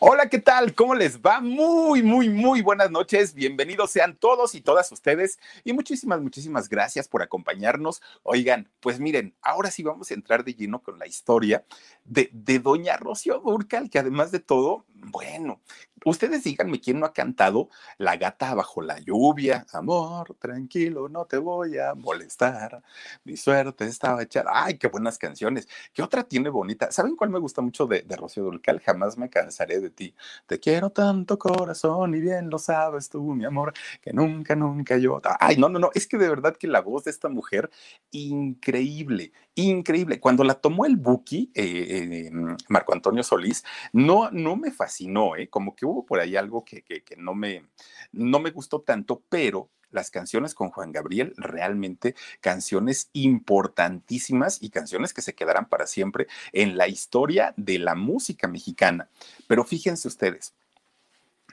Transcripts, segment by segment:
Hola, ¿qué tal? ¿Cómo les va? Muy, muy, muy buenas noches. Bienvenidos sean todos y todas ustedes. Y muchísimas, muchísimas gracias por acompañarnos. Oigan, pues miren, ahora sí vamos a entrar de lleno con la historia de, de doña Rocío Durcal, que además de todo, bueno, ustedes díganme quién no ha cantado La gata bajo la lluvia. Amor, tranquilo, no te voy a molestar. Mi suerte estaba echada. Ay, qué buenas canciones. ¿Qué otra tiene bonita? ¿Saben cuál me gusta mucho de, Rocío Durcal? Jamás me cansaré de ti. Te quiero tanto corazón y bien lo sabes tú, mi amor, que nunca, nunca yo. Ay, no, no, no. Es que de verdad que la voz de esta mujer, increíble, increíble. Cuando la tomó el Buki, eh, eh, Marco Antonio Solís, no, no me fascinó, ¿eh? Como que hubo por ahí algo que, que, que no, me, no me gustó tanto, pero las canciones con Juan Gabriel, realmente canciones importantísimas y canciones que se quedarán para siempre en la historia de la música mexicana. Pero fíjense ustedes,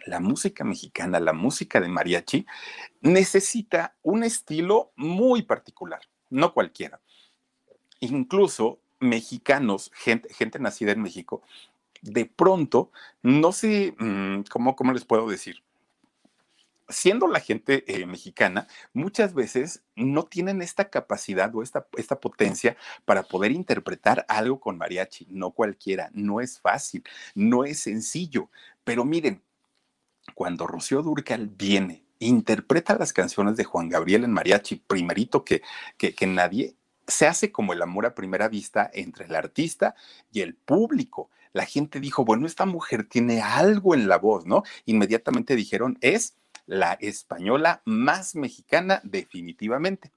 la música mexicana, la música de mariachi, necesita un estilo muy particular, no cualquiera. Incluso mexicanos, gente, gente nacida en México, de pronto, no sé, mm, ¿cómo, cómo les puedo decir? siendo la gente eh, mexicana, muchas veces no tienen esta capacidad o esta, esta potencia para poder interpretar algo con mariachi. No cualquiera, no es fácil, no es sencillo. Pero miren, cuando Rocío Durcal viene, interpreta las canciones de Juan Gabriel en mariachi, primerito que, que, que nadie, se hace como el amor a primera vista entre el artista y el público. La gente dijo, bueno, esta mujer tiene algo en la voz, ¿no? Inmediatamente dijeron, es la española más mexicana definitivamente.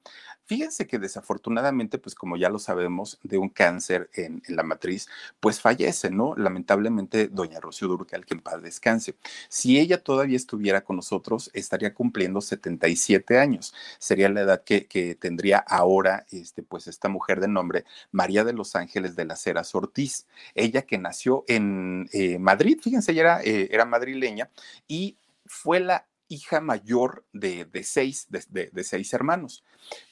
Fíjense que desafortunadamente, pues como ya lo sabemos, de un cáncer en, la matriz, pues fallece, ¿no? Lamentablemente, doña Rocío Durcal, que en paz descanse. Si ella todavía estuviera con nosotros, estaría cumpliendo 77 años. Sería la edad que, que tendría ahora, este, pues esta mujer de nombre, María de los Ángeles de las Heras Ortiz. Ella que nació en eh, Madrid, fíjense, ella era, eh, era madrileña y fue la hija mayor de, de seis, de, de, de, seis hermanos.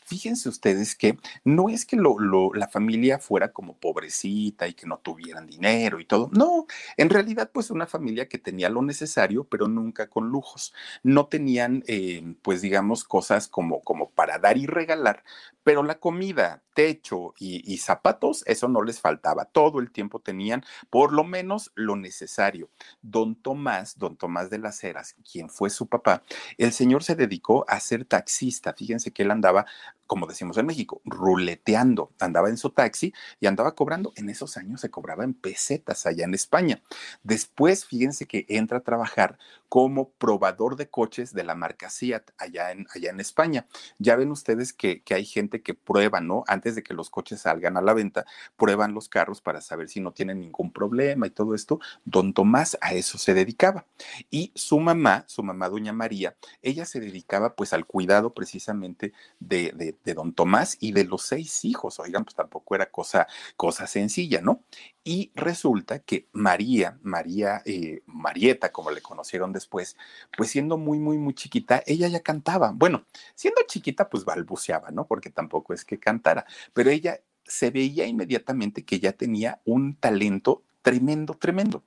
Fíjense ustedes que no es que lo, la familia fuera como pobrecita y que no tuvieran dinero y todo. No, en realidad pues una familia que tenía lo necesario, pero nunca con lujos. No tenían, eh, pues digamos, cosas como, como para dar y regalar, pero la comida, techo y, y, zapatos, eso no les faltaba. Todo el tiempo tenían por lo menos lo necesario. Don Tomás, don Tomás de las Heras, quien fue su papá, el señor se dedicó a ser taxista. Fíjense que él andaba como decimos en México, ruleteando. Andaba en su taxi y andaba cobrando. En esos años se cobraba en pesetas allá en España. Después, fíjense que entra a trabajar como probador de coches de la marca Seat allá en, allá en España. Ya ven ustedes que, que hay gente que prueba, ¿no? Antes de que los coches salgan a la venta, prueban los carros para saber si no tienen ningún problema y todo esto. Don Tomás a eso se dedicaba. Y su mamá, su mamá, doña María, ella se dedicaba pues al cuidado precisamente de, de, don Tomás y de los seis hijos. Oigan, pues tampoco era cosa, cosa sencilla, ¿no? Y resulta que María, María, eh, Marieta, como le conocieron después, pues siendo muy, muy, muy chiquita, ella ya cantaba. Bueno, siendo chiquita, pues balbuceaba, ¿no? Porque tampoco es que cantara, pero ella se veía inmediatamente que ya tenía un talento tremendo, tremendo.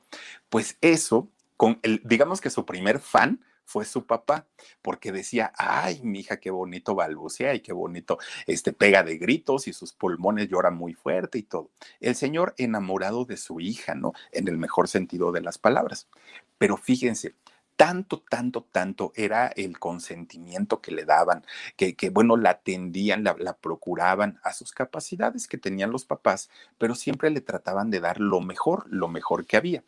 Pues eso, con el, digamos que su primer fan fue su papá, porque decía, ay, mi hija, qué bonito balbucea y qué bonito este, pega de gritos y sus pulmones lloran muy fuerte y todo. El señor enamorado de su hija, ¿no? En el mejor sentido de las palabras. Pero fíjense, tanto, tanto, tanto era el consentimiento que le daban, que, que bueno, la atendían, la, la, procuraban a sus capacidades que tenían los papás, pero siempre le trataban de dar lo mejor, lo mejor que había.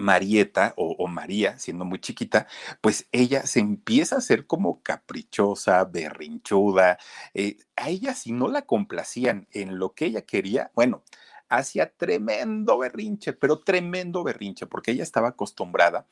Marieta o, María, siendo muy chiquita, pues ella se empieza a hacer como caprichosa, berrinchuda. Eh, a ella si no la complacían en lo que ella quería, bueno, hacía tremendo berrinche, pero tremendo berrinche, porque ella estaba acostumbrada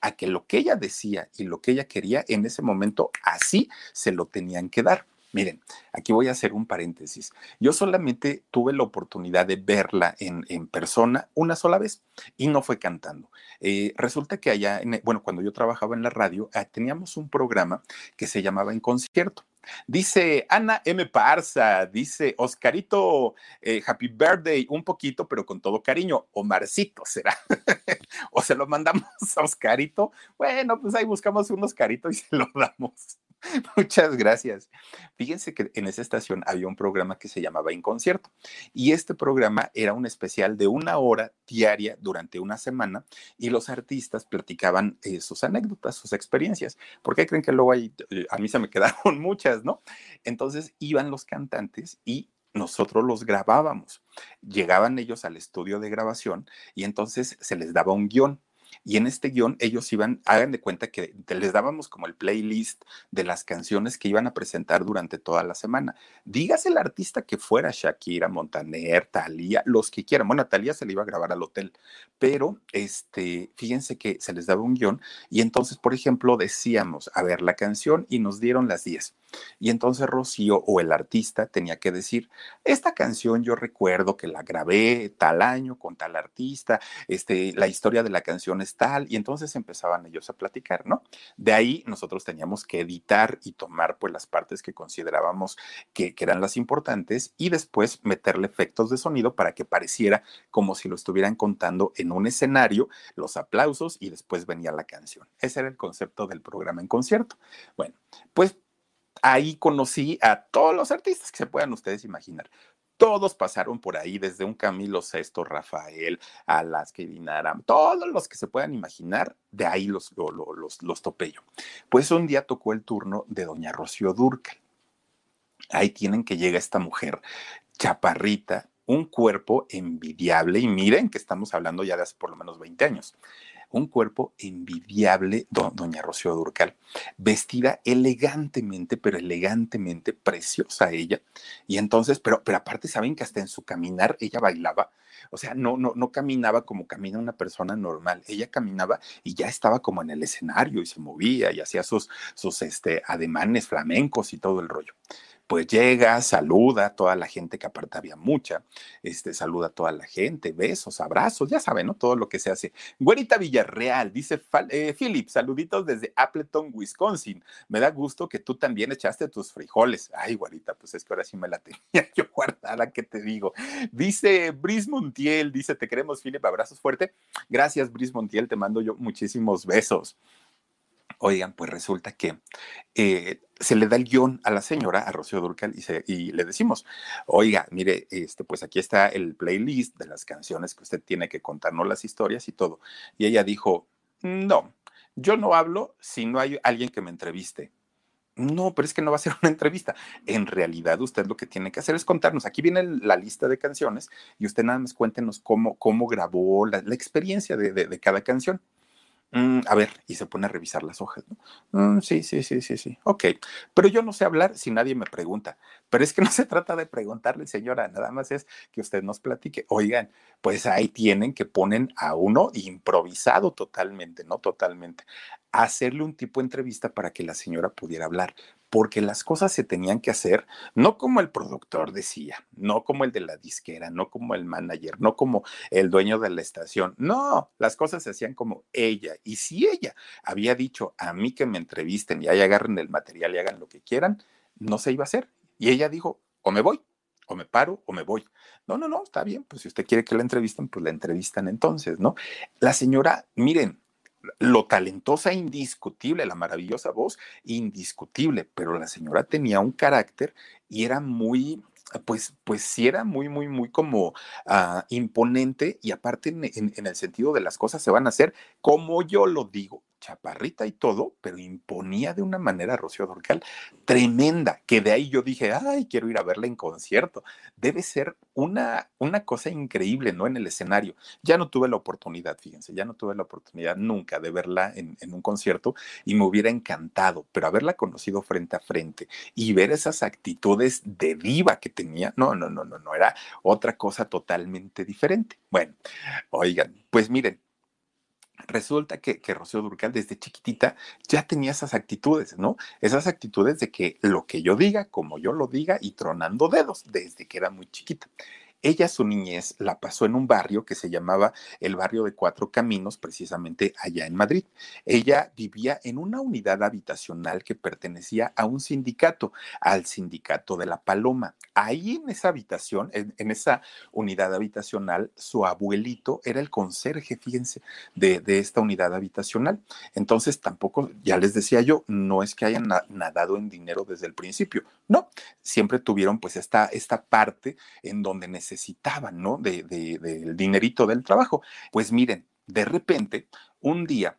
a que lo que ella decía y lo que ella quería en ese momento así se lo tenían que dar. Miren, aquí voy a hacer un paréntesis. Yo solamente tuve la oportunidad de verla en, persona una sola vez y no fue cantando. Eh, resulta que allá, en, bueno, cuando yo trabajaba en la radio, eh, teníamos un programa que se llamaba En Concierto. Dice Ana M. Parza, dice Oscarito, eh, Happy Birthday, un poquito, pero con todo cariño. Omarcito será. o se lo mandamos a Oscarito. Bueno, pues ahí buscamos un Oscarito y se lo damos. Muchas gracias. Fíjense que en esa estación había un programa que se llamaba En Concierto y este programa era un especial de una hora diaria durante una semana y los artistas platicaban eh, sus anécdotas, sus experiencias. ¿Por qué creen que luego hay, eh, a mí se me quedaron muchas, ¿no? Entonces iban los cantantes y nosotros los grabábamos. Llegaban ellos al estudio de grabación y entonces se les daba un guion y en este guion ellos iban, hagan de cuenta que les dábamos como el playlist de las canciones que iban a presentar durante toda la semana. Dígase el artista que fuera Shakira, Montaner, Talía, los que quieran. Bueno, a Talía se le iba a grabar al hotel, pero este, fíjense que se les daba un guion y entonces, por ejemplo, decíamos, a ver, la canción y nos dieron las 10. Y entonces Rocío o el artista tenía que decir, esta canción yo recuerdo que la grabé tal año con tal artista, este, la historia de la canción es tal, y entonces empezaban ellos a platicar, ¿no? De ahí nosotros teníamos que editar y tomar pues las partes que considerábamos que, que eran las importantes y después meterle efectos de sonido para que pareciera como si lo estuvieran contando en un escenario, los aplausos y después venía la canción. Ese era el concepto del programa en concierto. Bueno, pues ahí conocí a todos los artistas que se puedan ustedes imaginar. Todos pasaron por ahí, desde un Camilo Sesto, Rafael, Alaska Dinara, todos los que se puedan imaginar, de ahí los, los, los, los topé yo. Pues un día tocó el turno de doña Rocío Durcal. Ahí tienen que llega esta mujer, chaparrita, un cuerpo envidiable, y miren que estamos hablando ya de hace por lo menos 20 años un cuerpo envidiable, do, doña Rocío Durcal, vestida elegantemente, pero elegantemente, preciosa ella. Y entonces, pero, pero aparte saben que hasta en su caminar ella bailaba, o sea, no, no, no caminaba como camina una persona normal, ella caminaba y ya estaba como en el escenario y se movía y hacía sus, sus este, ademanes flamencos y todo el rollo pues llega, saluda a toda la gente, que aparte había mucha, este, saluda a toda la gente, besos, abrazos, ya saben, ¿no? Todo lo que se hace. Güerita Villarreal, dice eh, Philip, saluditos desde Appleton, Wisconsin. Me da gusto que tú también echaste tus frijoles. Ay, güerita, pues es que ahora sí me la tenía yo guardada, ¿qué te digo? Dice Bris Montiel, dice, te queremos, Philip, abrazos fuerte. Gracias, Bris Montiel, te mando yo muchísimos besos. Oigan, pues resulta que eh, se le da el guion a la señora, a Rocío Durcal, y, se, le decimos, oiga, mire, este, pues aquí está el playlist de las canciones que usted tiene que contarnos las historias y todo. Y ella dijo, no, yo no hablo si no hay alguien que me entreviste. No, pero es que no va a ser una entrevista. En realidad, usted lo que tiene que hacer es contarnos. Aquí viene la lista de canciones y usted nada más cuéntenos cómo, cómo grabó la, experiencia de, de cada canción. Mm, a ver, y se pone a revisar las hojas, ¿no? Mm, sí, sí, sí, sí, sí. Ok, pero yo no sé hablar si nadie me pregunta. Pero es que no se trata de preguntarle, señora, nada más es que usted nos platique. Oigan, pues ahí tienen que ponen a uno improvisado totalmente, ¿no? Totalmente. Hacerle un tipo de entrevista para que la señora pudiera hablar porque las cosas se tenían que hacer no como el productor decía, no como el de la disquera, no como el manager, no como el dueño de la estación, no, las cosas se hacían como ella. Y si ella había dicho a mí que me entrevisten y ahí agarren el material y hagan lo que quieran, no se iba a hacer. Y ella dijo, o me voy, o me paro o me voy. No, no, no, está bien, pues si usted quiere que la entrevisten, pues la entrevistan entonces, ¿no? La señora, miren, lo talentosa indiscutible, la maravillosa voz indiscutible, pero la señora tenía un carácter y era muy, pues, pues sí era muy, muy, muy como ah, imponente y aparte en, el sentido de las cosas se van a hacer como yo lo digo chaparrita y todo, pero imponía de una manera Rocío Dorcal tremenda, que de ahí yo dije, ay, quiero ir a verla en concierto. Debe ser una, una cosa increíble, ¿no? En el escenario. Ya no tuve la oportunidad, fíjense, ya no tuve la oportunidad nunca de verla en, en un concierto y me hubiera encantado, pero haberla conocido frente a frente y ver esas actitudes de diva que tenía, no, no, no, no, no, era otra cosa totalmente diferente. Bueno, oigan, pues miren, resulta que, que Rocío Durcal desde chiquitita ya tenía esas actitudes, ¿no? Esas actitudes de que lo que yo diga, como yo lo diga y tronando dedos desde que era muy chiquita. Ella su niñez la pasó en un barrio que se llamaba el barrio de Cuatro Caminos, precisamente allá en Madrid. Ella vivía en una unidad habitacional que pertenecía a un sindicato, al sindicato de la Paloma. Ahí en esa habitación, en, esa unidad habitacional, su abuelito era el conserje, fíjense, de, esta unidad habitacional. Entonces tampoco, ya les decía yo, no es que hayan nadado en dinero desde el principio, no, siempre tuvieron pues esta, esta parte en donde necesitaban necesitaban, ¿no? De, de, del dinerito del trabajo. Pues miren, de repente, un día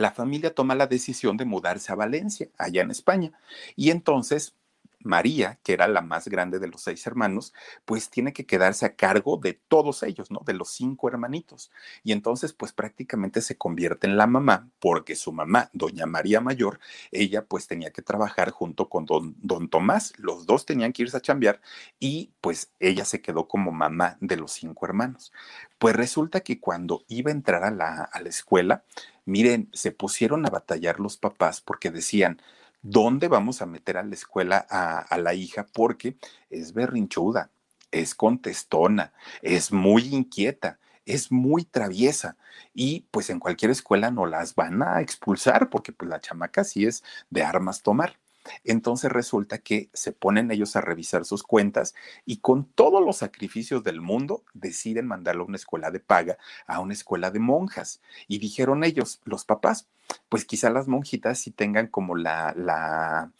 la familia toma la decisión de mudarse a Valencia, allá en España. Y entonces María, que era la más grande de los seis hermanos, pues tiene que quedarse a cargo de todos ellos, ¿no? De los cinco hermanitos. Y entonces, pues prácticamente se convierte en la mamá, porque su mamá, doña María Mayor, ella pues tenía que trabajar junto con don, don Tomás. Los dos tenían que irse a chambear y pues ella se quedó como mamá de los cinco hermanos. Pues resulta que cuando iba a entrar a la, a la escuela, miren, se pusieron a batallar los papás porque decían, ¿dónde vamos a meter a la escuela a, la hija? Porque es berrinchuda, es contestona, es muy inquieta es muy traviesa y pues en cualquier escuela no las van a expulsar porque pues la chamaca sí es de armas tomar. Entonces resulta que se ponen ellos a revisar sus cuentas y con todos los sacrificios del mundo deciden mandarlo a una escuela de paga, a una escuela de monjas. Y dijeron ellos, los papás, pues quizá las monjitas sí tengan como la, la,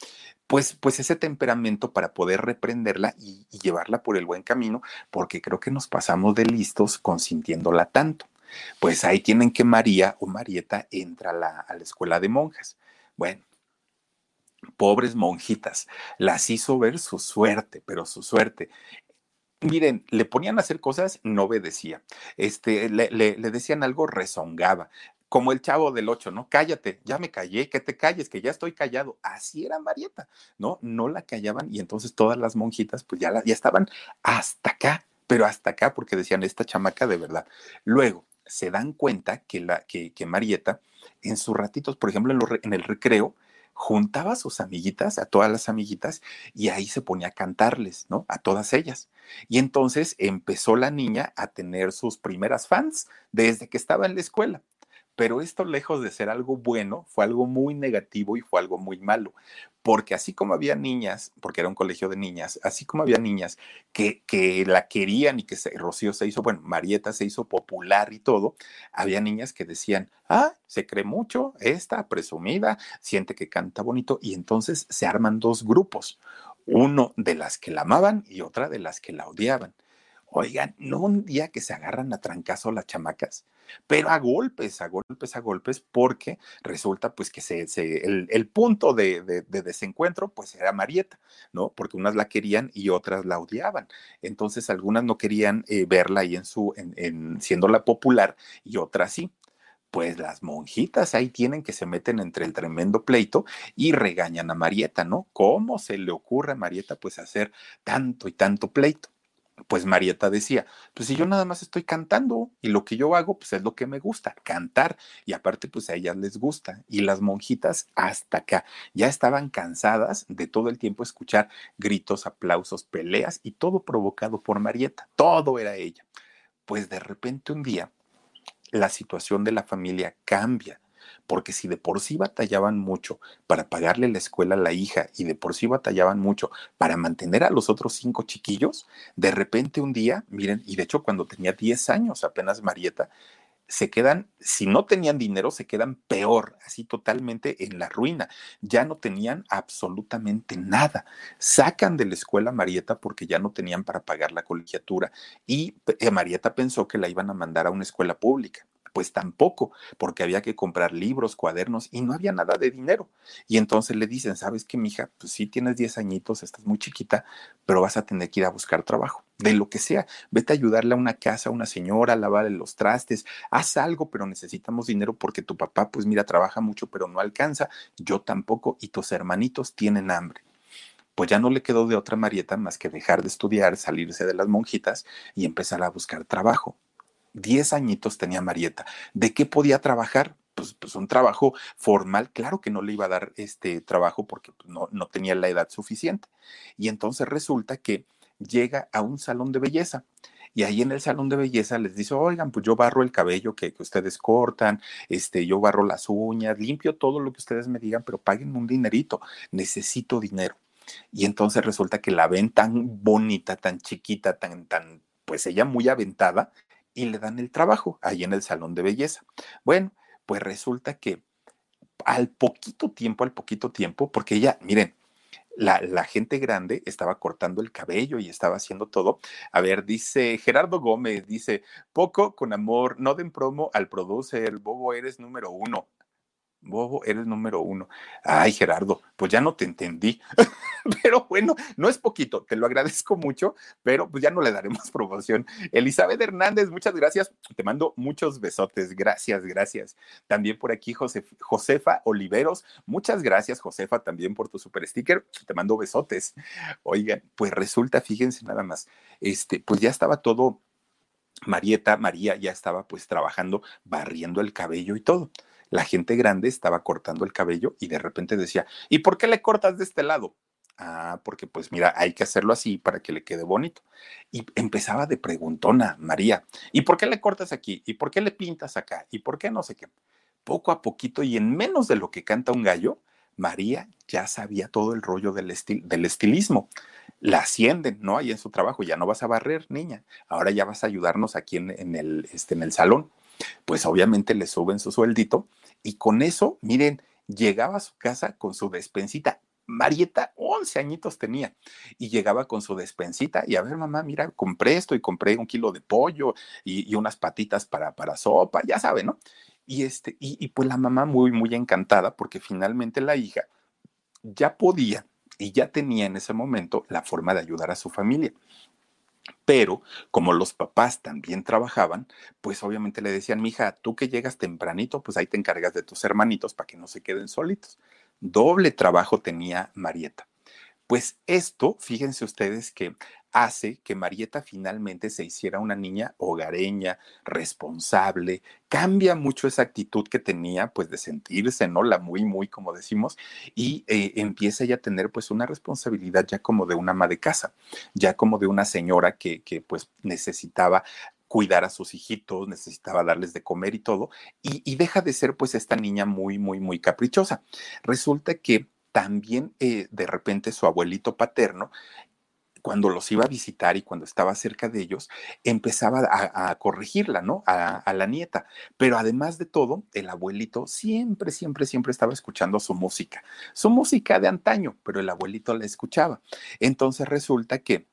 pues, pues ese temperamento para poder reprenderla y, llevarla por el buen camino, porque creo que nos pasamos de listos consintiéndola tanto. Pues ahí tienen que María o Marieta entra la, a la escuela de monjas. Bueno, pobres monjitas, las hizo ver su suerte, pero su suerte. Miren, le ponían a hacer cosas, no obedecía. Este, le, le, decían algo, rezongaba. Como el chavo del ocho, ¿no? Cállate, ya me callé, que te calles, que ya estoy callado. Así era Marieta, ¿no? No la callaban y entonces todas las monjitas, pues ya, ya estaban hasta acá, pero hasta acá, porque decían, esta chamaca de verdad. Luego se dan cuenta que, la, que, que Marieta, en sus ratitos, por ejemplo, en, en el recreo, juntaba a sus amiguitas, a todas las amiguitas, y ahí se ponía a cantarles, ¿no? A todas ellas. Y entonces empezó la niña a tener sus primeras fans desde que estaba en la escuela. Pero esto, lejos de ser algo bueno, fue algo muy negativo y fue algo muy malo. Porque así como había niñas, porque era un colegio de niñas, así como había niñas que, que la querían y que se, Rocío se hizo, bueno, Marieta se hizo popular y todo, había niñas que decían, ah, se cree mucho, esta presumida, siente que canta bonito, y entonces se arman dos grupos, uno de las que la amaban y otra de las que la odiaban. Oigan, no un día que se agarran a trancazo las chamacas, pero a golpes, a golpes, a golpes, porque resulta pues que se, el, punto de, desencuentro pues era Marieta, ¿no? Porque unas la querían y otras la odiaban. Entonces algunas no querían eh, verla ahí en su, en, en, siendo la popular y otras sí pues las monjitas ahí tienen que se meten entre el tremendo pleito y regañan a Marieta, ¿no? ¿Cómo se le ocurre a Marieta pues hacer tanto y tanto pleito? Pues Marieta decía, pues si yo nada más estoy cantando y lo que yo hago, pues es lo que me gusta, cantar. Y aparte, pues a ellas les gusta. Y las monjitas hasta acá ya estaban cansadas de todo el tiempo escuchar gritos, aplausos, peleas y todo provocado por Marieta. Todo era ella. Pues de repente un día la situación de la familia cambia porque si de por sí batallaban mucho para pagarle la escuela a la hija y de por sí batallaban mucho para mantener a los otros cinco chiquillos, de repente un día, miren, y de hecho cuando tenía 10 años apenas Marieta, se quedan, si no tenían dinero, se quedan peor, así totalmente en la ruina. Ya no tenían absolutamente nada. Sacan de la escuela a Marieta porque ya no tenían para pagar la colegiatura y eh, Marieta pensó que la iban a mandar a una escuela pública. Pues tampoco, porque había que comprar libros, cuadernos y no había nada de dinero. Y entonces le dicen, ¿sabes qué, mija? Pues sí tienes 10 añitos, estás muy chiquita, pero vas a tener que ir a buscar trabajo, de lo que sea. Vete a ayudarle a una casa, a una señora, a lavarle los trastes, haz algo, pero necesitamos dinero porque tu papá, pues mira, trabaja mucho, pero no alcanza, yo tampoco, y tus hermanitos tienen hambre pues ya no le quedó de otra Marieta más que dejar de estudiar, salirse de las monjitas y empezar a buscar trabajo. Diez añitos tenía Marieta. ¿De qué podía trabajar? Pues, pues, un trabajo formal, claro que no le iba a dar este trabajo porque pues, no, no tenía la edad suficiente. Y entonces resulta que llega a un salón de belleza. Y ahí en el salón de belleza les dice, oigan, pues yo barro el cabello que, que, ustedes cortan, este, yo barro las uñas, limpio todo lo que ustedes me digan, pero paguen un dinerito, necesito dinero. Y entonces resulta que la ven tan bonita, tan chiquita, tan, tan, pues ella muy aventada, y le dan el trabajo ahí en el salón de belleza. Bueno, pues resulta que al poquito tiempo, al poquito tiempo, porque ella, miren, la, la, gente grande estaba cortando el cabello y estaba haciendo todo. A ver, dice Gerardo Gómez, dice, poco con amor, no den promo al producer, Bobo eres número uno. Bobo, eres número uno. Ay, Gerardo, pues ya no te entendí. pero bueno, no es poquito, te lo agradezco mucho, pero pues ya no le daremos promoción. Elizabeth Hernández, muchas gracias. Te mando muchos besotes. Gracias, gracias. También por aquí Josefa Oliveros. Muchas gracias, Josefa, también por tu super sticker. Te mando besotes. Oigan, pues resulta, fíjense nada más, este, pues ya estaba todo. Marieta, María ya estaba pues trabajando, barriendo el cabello y todo la gente grande estaba cortando el cabello y de repente decía, ¿y por qué le cortas de este lado? Ah, porque pues mira, hay que hacerlo así para que le quede bonito. Y empezaba de preguntona María, ¿y por qué le cortas aquí? ¿Y por qué le pintas acá? ¿Y por qué no sé qué? Poco a poquito y en menos de lo que canta un gallo, María ya sabía todo el rollo del, del estilismo. La ascienden, ¿no? Ahí en su trabajo, ya no vas a barrer, niña, ahora ya vas a ayudarnos aquí en, el, este, en el salón. Pues obviamente le suben su sueldito y con eso, miren, llegaba a su casa con su despensita. Marieta, 11 añitos tenía, y llegaba con su despensita y a ver, mamá, mira, compré esto y compré un kilo de pollo y, unas patitas para, para sopa, ya sabe, ¿no? Y, este, y, y pues la mamá muy, muy encantada porque finalmente la hija ya podía y ya tenía en ese momento la forma de ayudar a su familia. Pero como los papás también trabajaban, pues obviamente le decían, mija, tú que llegas tempranito, pues ahí te encargas de tus hermanitos para que no se queden solitos. Doble trabajo tenía Marieta. Pues esto, fíjense ustedes que hace que Marieta finalmente se hiciera una niña hogareña, responsable, cambia mucho esa actitud que tenía, pues de sentirse, ¿no? La muy, muy, como decimos, y eh, empieza ya a tener pues una responsabilidad ya como de una ama de casa, ya como de una señora que, que pues necesitaba cuidar a sus hijitos, necesitaba darles de comer y todo, y, deja de ser pues esta niña muy, muy, muy caprichosa. Resulta que también eh, de repente su abuelito paterno cuando los iba a visitar y cuando estaba cerca de ellos, empezaba a, corregirla, ¿no? A, la nieta. Pero además de todo, el abuelito siempre, siempre, siempre estaba escuchando su música, su música de antaño, pero el abuelito la escuchaba. Entonces resulta que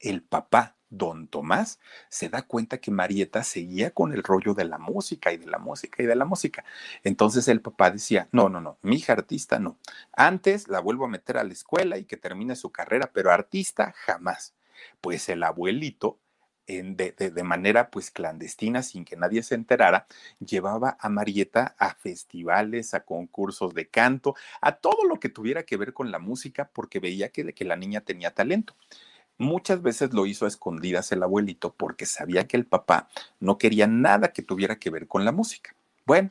el papá don Tomás se da cuenta que Marieta seguía con el rollo de la música y de la música y de la música. Entonces el papá decía, no, no, no, mi hija artista no. Antes la vuelvo a meter a la escuela y que termine su carrera, pero artista jamás. Pues el abuelito en, de, manera pues clandestina, sin que nadie se enterara, llevaba a Marieta a festivales, a concursos de canto, a todo lo que tuviera que ver con la música, porque veía que la niña tenía talento Muchas veces lo hizo a escondidas el abuelito porque sabía que el papá no quería nada que tuviera que ver con la música. Bueno,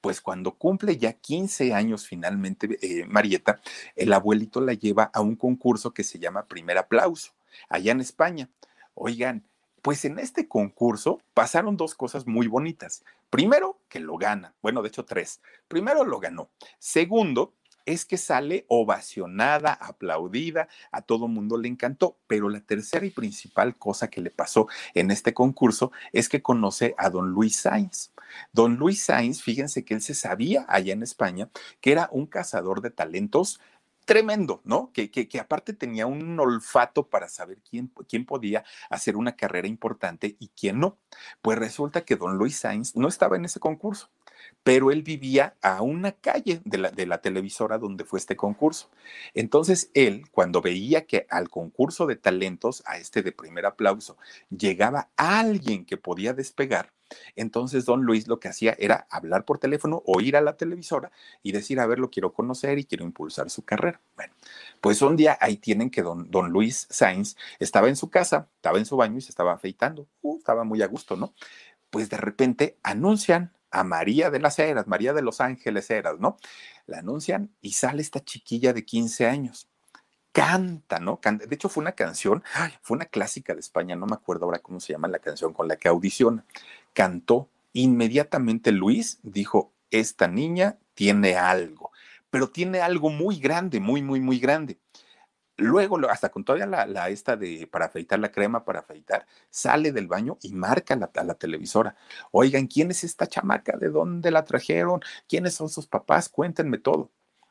pues cuando cumple ya 15 años finalmente eh, Marieta, el abuelito la lleva a un concurso que se llama Primer Aplauso, allá en España. Oigan, pues en este concurso pasaron dos cosas muy bonitas. Primero, que lo gana. Bueno, de hecho, tres. Primero, lo ganó. Segundo, es que sale ovacionada, aplaudida, a todo mundo le encantó, pero la tercera y principal cosa que le pasó en este concurso es que conoce a don Luis Sainz. Don Luis Sainz, fíjense que él se sabía allá en España que era un cazador de talentos tremendo, ¿no? Que, que, aparte tenía un olfato para saber quién, quién podía hacer una carrera importante y quién no. Pues resulta que don Luis Sainz no estaba en ese concurso pero él vivía a una calle de la, televisora donde fue este concurso. Entonces él, cuando veía que al concurso de talentos, a este de primer aplauso, llegaba alguien que podía despegar, entonces don Luis lo que hacía era hablar por teléfono o ir a la televisora y decir, a ver, lo quiero conocer y quiero impulsar su carrera. Bueno, pues un día ahí tienen que don, don Luis Sainz estaba en su casa, estaba en su baño y se estaba afeitando. Uh, estaba muy a gusto, ¿no? Pues de repente anuncian a María de las Heras, María de los Ángeles Heras, ¿no? La anuncian y sale esta chiquilla de 15 años. Canta, ¿no? De hecho, fue una canción, fue una clásica de España, no me acuerdo ahora cómo se llama la canción con la que audiciona. Cantó. Inmediatamente Luis dijo, esta niña tiene algo, pero tiene algo muy grande, muy, muy, muy grande. Luego, hasta con todavía la, esta de para afeitar la crema, para afeitar, sale del baño y marca la, a la televisora. Oigan, ¿quién es esta chamaca? ¿De dónde la trajeron? ¿Quiénes son sus papás? Cuéntenme todo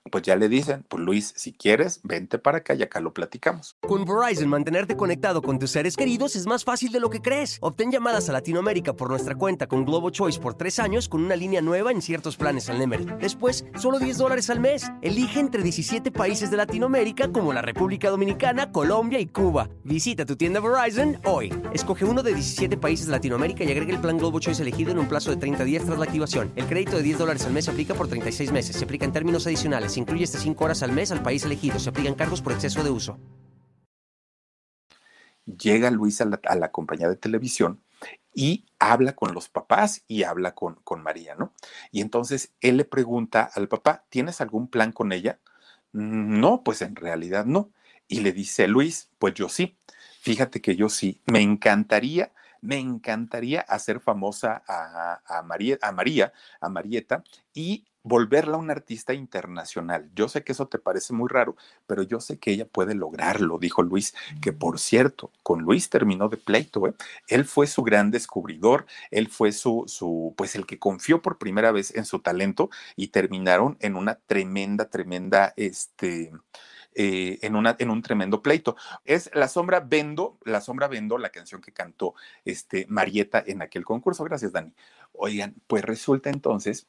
pues ya le dicen, pues Luis, si quieres, vente para acá y acá lo platicamos. Con Verizon, mantenerte conectado con tus seres queridos es más fácil de lo que crees. Obtén llamadas a Latinoamérica por nuestra cuenta con Globo Choice por tres años con una línea nueva en ciertos planes al Nemery. Después, solo 10 dólares al mes. Elige entre 17 países de Latinoamérica como la República Dominicana, Colombia y Cuba. Visita tu tienda Verizon hoy. Escoge uno de 17 países de Latinoamérica y agrega el plan Globo Choice elegido en un plazo de 30 días tras la activación. El crédito de 10 dólares al mes aplica por 36 meses. Se aplica en términos adicionales se incluye hasta 5 horas al mes al país elegido. Se aplican cargos por exceso de uso. Llega Luis a la, compañía de televisión y habla con los papás y habla con, con María, ¿no? Y entonces él le pregunta al papá, ¿tienes algún plan con ella? No, pues en realidad no. Y le dice Luis, pues yo sí. Fíjate que yo sí. Me encantaría me encantaría hacer famosa a, a, María, a María, a Marieta, y volverla una artista internacional. Yo sé que eso te parece muy raro, pero yo sé que ella puede lograrlo, dijo Luis, que por cierto, con Luis terminó de pleito, ¿eh? Él fue su gran descubridor, él fue su, su, pues el que confió por primera vez en su talento y terminaron en una tremenda, tremenda, este, eh, en, una, en un tremendo pleito. Es La Sombra Vendo, La Sombra Vendo, la canción que cantó este, Marieta en aquel concurso. Gracias, Dani. Oigan, pues resulta entonces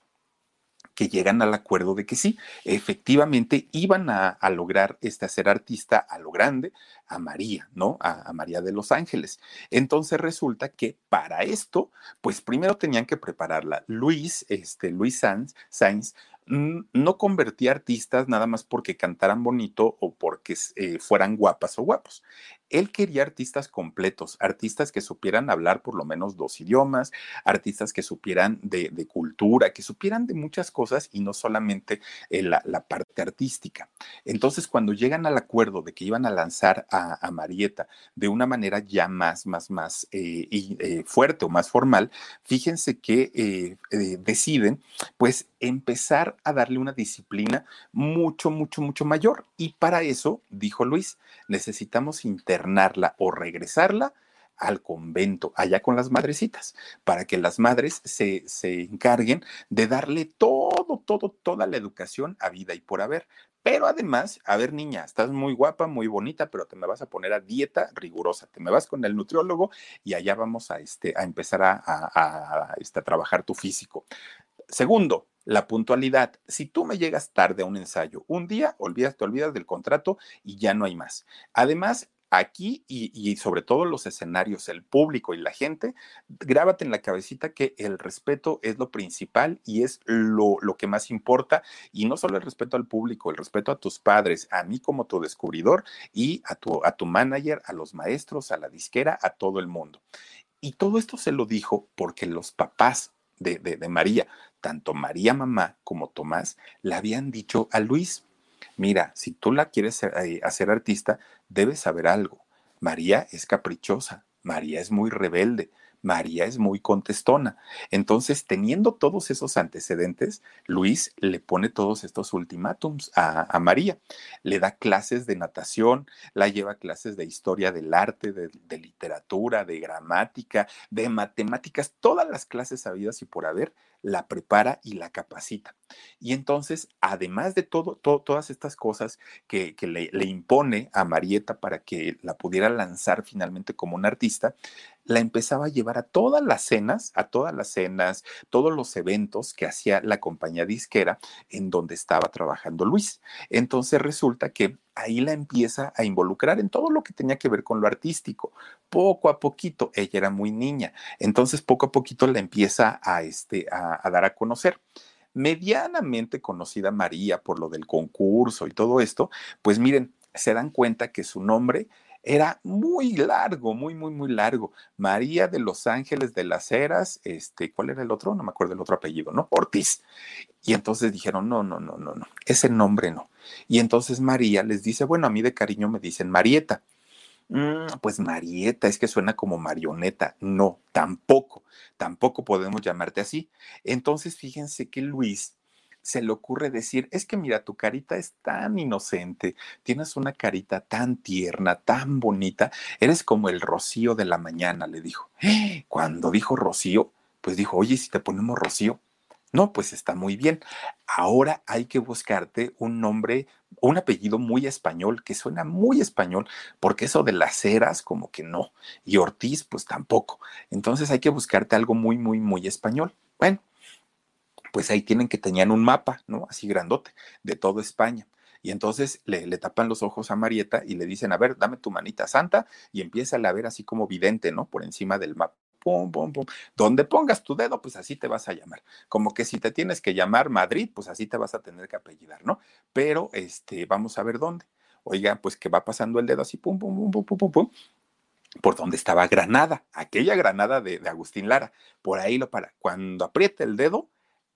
que llegan al acuerdo de que sí, efectivamente iban a, lograr este, ser artista a lo grande a María, ¿no? A, María de los Ángeles. Entonces resulta que para esto, pues primero tenían que prepararla. Luis, este, Luis Sanz, Sainz no convertía artistas nada más porque cantaran bonito o porque eh, fueran guapas o guapos. Él quería artistas completos, artistas que supieran hablar por lo menos dos idiomas, artistas que supieran de, cultura, que supieran de muchas cosas y no solamente eh, la, parte artística. Entonces, cuando llegan al acuerdo de que iban a lanzar a, Marieta de una manera ya más, más, más eh, fuerte o más formal, fíjense que deciden pues empezar a darle una disciplina mucho, mucho, mucho mayor. Y para eso, dijo Luis, necesitamos internarla o regresarla al convento, allá con las madrecitas, para que las madres se, se encarguen de darle todo, todo, toda la educación a vida y por haber. Pero además, a ver, niña, estás muy guapa, muy bonita, pero te me vas a poner a dieta rigurosa. Te me vas con el nutriólogo y allá vamos a, este, a empezar a, a, este, a trabajar tu físico. Segundo, la puntualidad. Si tú me llegas tarde a un ensayo, un día olvidas, te olvidas del contrato y ya no hay más. Además, aquí y, sobre todo los escenarios, el público y la gente, grábate en la cabecita que el respeto es lo principal y es lo, lo que más importa. Y no solo el respeto al público, el respeto a tus padres, a mí como tu descubridor y a tu, a tu manager, a los maestros, a la disquera, a todo el mundo. Y todo esto se lo dijo porque los papás de, de, María, tanto María mamá como Tomás, le habían dicho a Luis, mira, si tú la quieres eh, hacer artista, debes saber algo. María es caprichosa, María es muy rebelde, María es muy contestona. Entonces, teniendo todos esos antecedentes, Luis le pone todos estos ultimátums a, María. Le da clases de natación, la lleva clases de historia del arte, de, de, literatura, de gramática, de matemáticas, todas las clases habidas y por haber, la prepara y la capacita. Y entonces, además de todo, todas estas cosas que, le, impone a Marieta para que la pudiera lanzar finalmente como una artista, la empezaba a llevar a todas las cenas, a todas las cenas, todos los eventos que hacía la compañía disquera en donde estaba trabajando Luis. Entonces resulta que ahí la empieza a involucrar en todo lo que tenía que ver con lo artístico. Poco a poquito, ella era muy niña, entonces poco a poquito la empieza a, este, a dar a conocer medianamente conocida María por lo del concurso y todo esto, pues miren, se dan cuenta que su nombre era muy largo, muy, muy, muy largo. María de los Ángeles de las Heras, este, ¿cuál era el otro? No me acuerdo el otro apellido, ¿no? Ortiz. Y entonces dijeron, no, no, no, no, no, ese nombre no. Y entonces María les dice, bueno, a mí de cariño me dicen Marieta. Mm, pues Marieta, es que suena como marioneta. No, tampoco, tampoco podemos llamarte así. Entonces, fíjense que Luis se le ocurre decir, es que mira, tu carita es tan inocente, tienes una carita tan tierna, tan bonita, eres como el rocío de la mañana, le dijo. Cuando dijo rocío, pues dijo, oye, si te ponemos rocío. No, pues está muy bien. Ahora hay que buscarte un nombre, un apellido muy español, que suena muy español, porque eso de las eras como que no, y Ortiz pues tampoco. Entonces hay que buscarte algo muy, muy, muy español. Bueno, pues ahí tienen que tenían un mapa, ¿no? Así grandote, de toda España. Y entonces le, le, tapan los ojos a Marieta y le dicen, a ver, dame tu manita santa y empieza a ver así como vidente, ¿no? Por encima del mapa. Pum, pum, pum. Donde pongas tu dedo, pues así te vas a llamar. Como que si te tienes que llamar Madrid, pues así te vas a tener que apellidar, ¿no? Pero este, vamos a ver dónde. Oiga, pues que va pasando el dedo así, pum, pum, pum, pum, pum, pum, pum por donde estaba Granada, aquella Granada de, de Agustín Lara. Por ahí lo para. Cuando aprieta el dedo,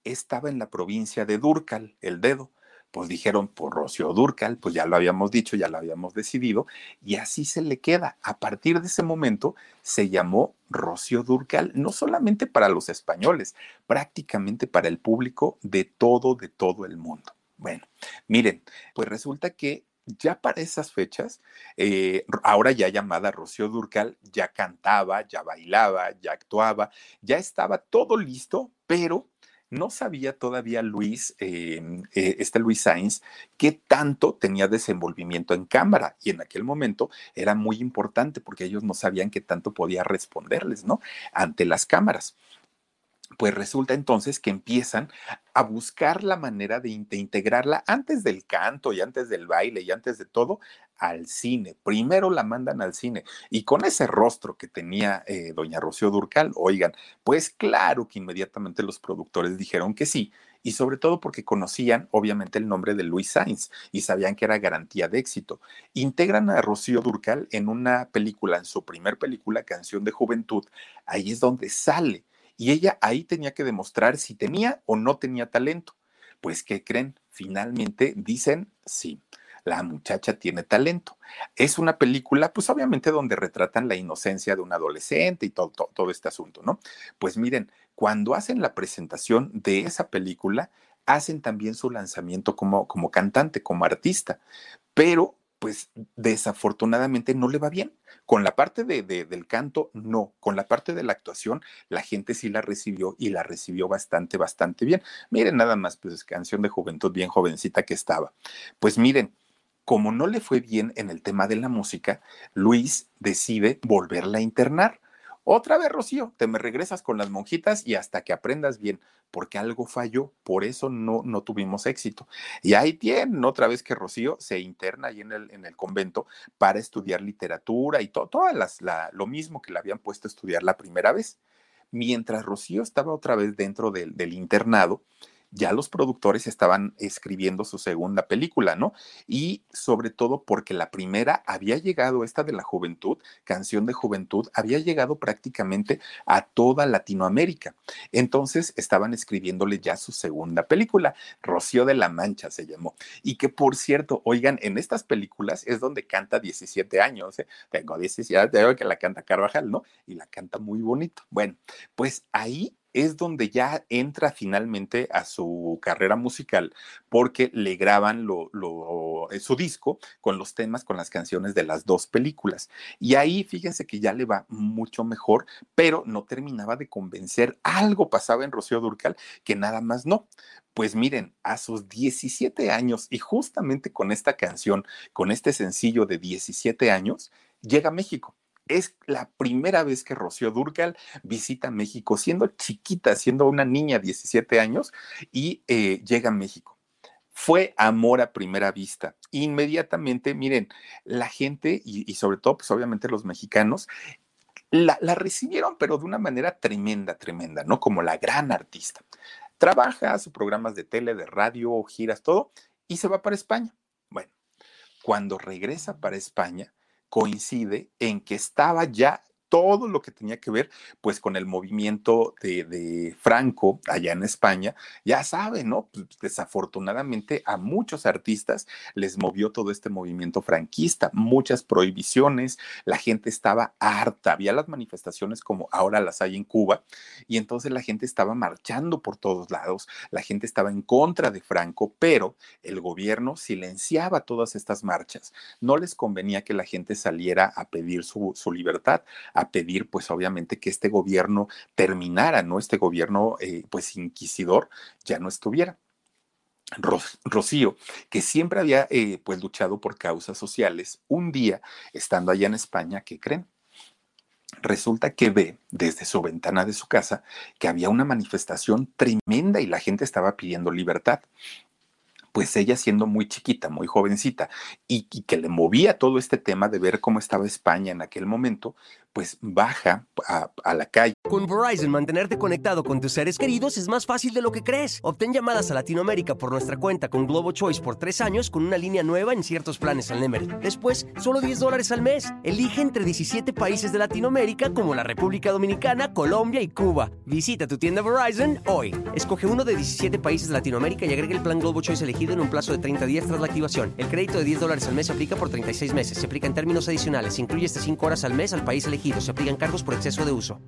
estaba en la provincia de Durcal, el dedo. Pues dijeron por Rocío Durcal, pues ya lo habíamos dicho, ya lo habíamos decidido, y así se le queda. A partir de ese momento se llamó Rocío Durcal, no solamente para los españoles, prácticamente para el público de todo, de todo el mundo. Bueno, miren, pues resulta que ya para esas fechas, eh, ahora ya llamada Rocío Durcal, ya cantaba, ya bailaba, ya actuaba, ya estaba todo listo, pero no sabía todavía Luis, em, eh, este Luis Sainz, qué tanto tenía desenvolvimiento en cámara y en aquel momento era muy importante porque ellos no sabían qué tanto podía responderles, ¿no? Ante las cámaras. Pues resulta entonces que empiezan a buscar la manera de, integrarla antes del canto y antes del baile y antes de todo al cine. Primero la mandan al cine y con ese rostro que tenía eh, doña Rocío Durcal, oigan, pues claro que inmediatamente los productores dijeron que sí y sobre todo porque conocían obviamente el nombre de Luis Sainz y sabían que era garantía de éxito. Integran a Rocío Durcal en una película, en su primer película, Canción de Juventud, ahí es donde sale y ella ahí tenía que demostrar si tenía o no tenía talento. Pues, ¿qué creen? Finalmente dicen sí. La muchacha tiene talento. Es una película, pues obviamente donde retratan la inocencia de un adolescente y todo, este asunto, ¿no? Pues miren, cuando hacen la presentación de esa película, hacen también su lanzamiento como, como cantante, como artista, pero pues desafortunadamente no le va bien. Con la parte de, del canto, no. Con la parte de la actuación, la gente sí la recibió y la recibió bastante, bastante bien. Miren nada más, pues canción de juventud bien jovencita que estaba. Pues miren, como no le fue bien en el tema de la música, Luis decide volverla a internar Otra vez, Rocío, te me regresas con las monjitas y hasta que aprendas bien, porque algo falló, por eso no, no tuvimos éxito. Y ahí tienen otra vez que Rocío se interna ahí en el, en el convento para estudiar literatura y todo, todas las, la, lo mismo que le habían puesto a estudiar la primera vez. Mientras Rocío estaba otra vez dentro del, del internado, ya los productores estaban escribiendo su segunda película, ¿no? Y sobre todo porque la primera había llegado, esta de la juventud, canción de juventud, había llegado prácticamente a toda Latinoamérica. Entonces estaban escribiéndole ya su segunda película, Rocío de la Mancha se llamó. Y que por cierto, oigan, en estas películas es donde canta 17 años, ¿eh? Tengo 17, tengo que la canta Carvajal, ¿no? Y la canta muy bonito. Bueno, pues ahí es donde ya entra finalmente a su carrera musical porque le graban eh, su disco con los temas, con las canciones de las dos películas. Y ahí fíjense que ya le va mucho mejor, pero no terminaba de convencer. Algo pasaba en Rocío Durcal que nada más no. Pues miren, a sus 17 años y justamente con esta canción, con este sencillo de 17 años, llega a México es la primera vez que Rocío Durcal visita México, siendo chiquita, siendo una niña, 17 años, y eh, llega a México. Fue amor a primera vista. Inmediatamente, miren, la gente y, sobre todo, pues obviamente los mexicanos, la, la, recibieron, pero de una manera tremenda, tremenda, ¿no? Como la gran artista. Trabaja, hace programas de tele, de radio, giras, todo, y se va para España. Bueno, cuando regresa para España, coincide en que estaba ya todo lo que tenía que ver pues con el movimiento de, Franco allá en España, ya saben, ¿no? Pues, desafortunadamente a muchos artistas les movió todo este movimiento franquista, muchas prohibiciones, la gente estaba harta, había las manifestaciones como ahora las hay en Cuba, y entonces la gente estaba marchando por todos lados, la gente estaba en contra de Franco, pero el gobierno silenciaba todas estas marchas, no les convenía que la gente saliera a pedir su, su libertad, a pedir, pues obviamente, que este gobierno terminara, ¿no? Este gobierno, eh, pues, inquisidor, ya no estuviera. Rocío, que siempre había eh, pues luchado por causas sociales, un día, estando allá en España, ¿qué creen? Resulta que ve desde su ventana de su casa que había una manifestación tremenda y la gente estaba pidiendo libertad pues ella siendo muy chiquita, muy jovencita, y, que le movía todo este tema de ver cómo estaba España en aquel momento, pues baja a, a, la calle. Con Verizon, mantenerte conectado con tus seres queridos es más fácil de lo que crees. Obtén llamadas a Latinoamérica por nuestra cuenta con Globo Choice por tres años con una línea nueva en ciertos planes al Nemer. Después, solo 10 dólares al mes. Elige entre 17 países de Latinoamérica como la República Dominicana, Colombia y Cuba. Visita tu tienda Verizon hoy. Escoge uno de 17 países de Latinoamérica y agrega el plan Globo Choice elegido en un plazo de 30 días tras la activación. El crédito de 10 dólares al mes se aplica por 36 meses. Se aplica en términos adicionales. Se incluye hasta 5 horas al mes al país elegido se aplican cargos por exceso de uso.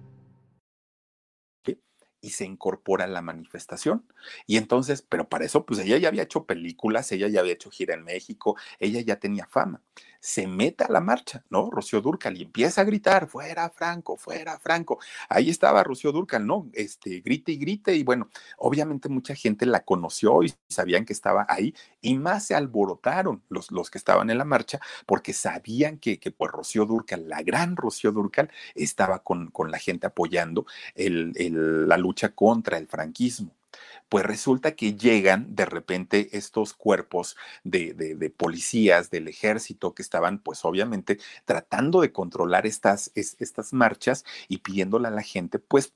Y se incorpora a la manifestación. Y entonces, pero para eso, pues ella ya había hecho películas, ella ya había hecho gira en México, ella ya tenía fama se mete a la marcha, ¿no? Rocío Durcal y empieza a gritar, fuera Franco, fuera Franco. Ahí estaba Rocío Durcal, ¿no? Este, grite y grite y bueno, obviamente mucha gente la conoció y sabían que estaba ahí y más se alborotaron los, los que estaban en la marcha porque sabían que, que pues Rocío Durcal, la gran Rocío Durcal, estaba con, con la gente apoyando el, el, la lucha contra el franquismo pues resulta que llegan de repente estos cuerpos de, de, policías del ejército que estaban pues obviamente tratando de controlar estas, es, estas marchas y pidiéndole a la gente pues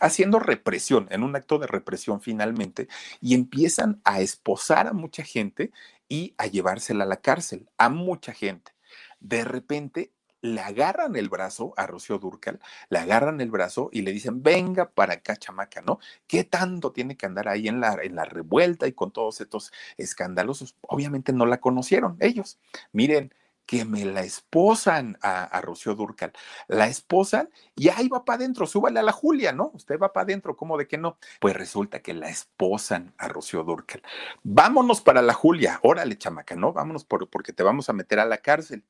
haciendo represión, en un acto de represión finalmente, y empiezan a esposar a mucha gente y a llevársela a la cárcel, a mucha gente. De repente le agarran el brazo a Rocío Durcal, le agarran el brazo y le dicen, venga para acá, chamaca, ¿no? ¿Qué tanto tiene que andar ahí en la, en la revuelta y con todos estos escandalosos? Obviamente no la conocieron ellos. Miren, que me la esposan a, Rocío Durcal. La esposan y ahí va para adentro, súbale a la Julia, ¿no? Usted va para adentro, ¿cómo de que no? Pues resulta que la esposan a Rocío Durcal. Vámonos para la Julia, órale, chamaca, ¿no? Vámonos por, porque te vamos a meter a la cárcel.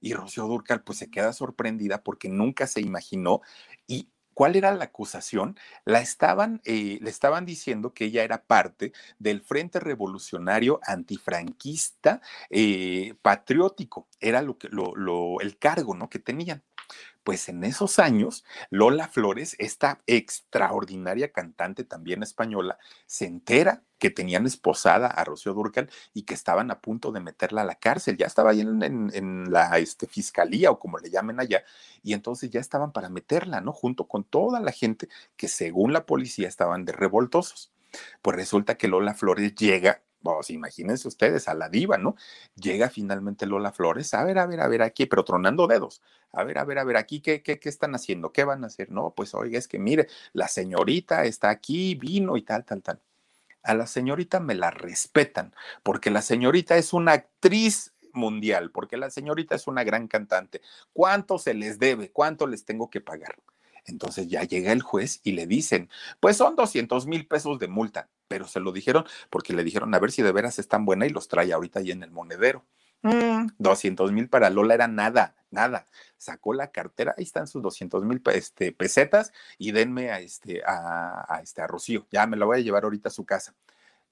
Y Rocío Durcal pues se queda sorprendida porque nunca se imaginó y ¿Cuál era la acusación? La estaban, eh, le estaban diciendo que ella era parte del Frente Revolucionario Antifranquista eh, Patriótico. Era lo que, lo, el cargo ¿no? que tenían. Pues en esos años, Lola Flores, esta extraordinaria cantante también española, se entera que tenían esposada a Rocío Durcal y que estaban a punto de meterla a la cárcel. Ya estaba ahí en, la este, fiscalía o como le llamen allá, y entonces ya estaban para meterla, ¿no? Junto con toda la gente que según la policía estaban de revoltosos. Pues resulta que Lola Flores llega pues imagínense ustedes, a la diva, ¿no? Llega finalmente Lola Flores, a ver, a ver, a ver aquí, pero tronando dedos. A ver, a ver, a ver, aquí, ¿qué, qué, qué están haciendo? ¿Qué van a hacer? No, pues oiga, es que mire, la señorita está aquí, vino y tal, tal, tal. A la señorita me la respetan, porque la señorita es una actriz mundial, porque la señorita es una gran cantante. ¿Cuánto se les debe? ¿Cuánto les tengo que pagar? Entonces ya llega el juez y le dicen, pues son 200 mil pesos de multa, pero se lo dijeron porque le dijeron a ver si de veras es tan buena y los trae ahorita ahí en el monedero. 200 mm. mil para Lola era nada, nada. Sacó la cartera, ahí están sus 200 mil este, pesetas y denme a este, a, este, a Rocío. Ya me la voy a llevar ahorita a su casa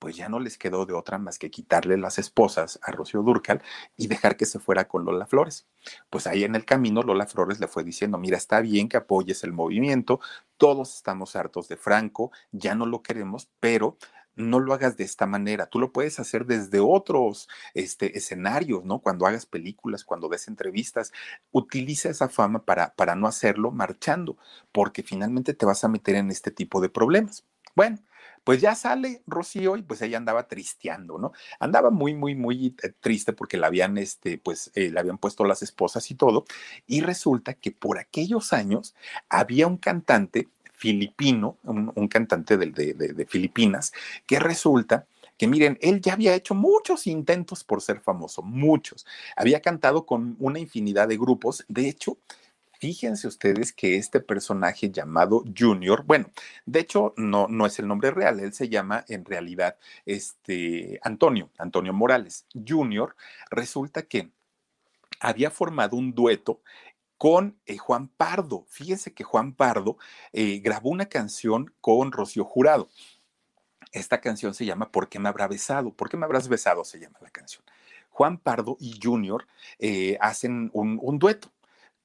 pues ya no les quedó de otra más que quitarle las esposas a Rocío Durcal y dejar que se fuera con Lola Flores. Pues ahí en el camino Lola Flores le fue diciendo, mira, está bien que apoyes el movimiento, todos estamos hartos de Franco, ya no lo queremos, pero no lo hagas de esta manera. Tú lo puedes hacer desde otros este, escenarios, ¿no? Cuando hagas películas, cuando des entrevistas, utiliza esa fama para, para no hacerlo marchando, porque finalmente te vas a meter en este tipo de problemas. Bueno, pues ya sale Rocío y pues ella andaba tristeando, ¿no? Andaba muy, muy, muy eh, triste porque la habían, este, pues, eh, le habían puesto las esposas y todo. Y resulta que por aquellos años había un cantante filipino, un, cantante de, de Filipinas, que resulta que miren, él ya había hecho muchos intentos por ser famoso, muchos. Había cantado con una infinidad de grupos. De hecho, fíjense ustedes que este personaje llamado Junior, bueno, de hecho no, no es el nombre real, él se llama en realidad este, Antonio, Antonio Morales. Junior resulta que había formado un dueto con eh, Juan Pardo. Fíjense que Juan Pardo eh, grabó una canción con Rocío Jurado. Esta canción se llama ¿Por qué me habrá besado? ¿Por qué me habrás besado? Se llama la canción. Juan Pardo y Junior eh, hacen un, un, dueto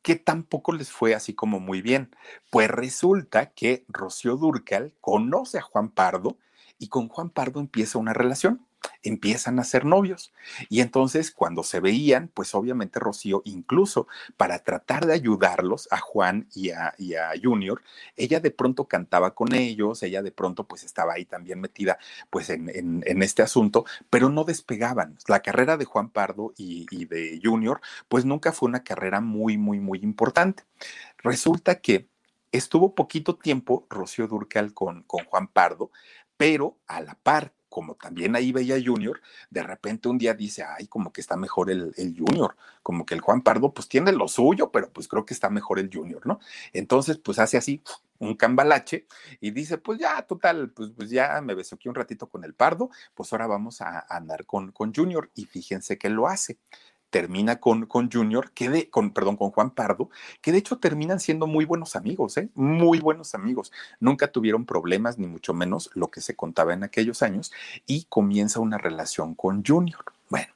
que tampoco les fue así como muy bien. Pues resulta que Rocío Durcal conoce a Juan Pardo y con Juan Pardo empieza una relación empiezan a ser novios. Y entonces cuando se veían, pues obviamente Rocío, incluso para tratar de ayudarlos a Juan y a, Junior, ella de pronto cantaba con ellos, ella de pronto pues estaba ahí también metida pues en, en, este asunto, pero no despegaban. La carrera de Juan Pardo y, de Junior pues nunca fue una carrera muy, muy, muy importante. Resulta que estuvo poquito tiempo Rocío Durcal con, con Juan Pardo, pero a la par como también ahí veía Junior, de repente un día dice, ay, como que está mejor el, Junior, como que el Juan Pardo pues tiene lo suyo, pero pues creo que está mejor el Junior, ¿no? Entonces pues hace así un cambalache y dice, pues ya, total, pues, pues ya me besó aquí un ratito con el Pardo, pues ahora vamos a, andar con, con Junior y fíjense que lo hace termina con, con Junior, que de, con, perdón, con Juan Pardo, que de hecho terminan siendo muy buenos amigos, ¿eh? muy buenos amigos. Nunca tuvieron problemas, ni mucho menos lo que se contaba en aquellos años, y comienza una relación con Junior. Bueno.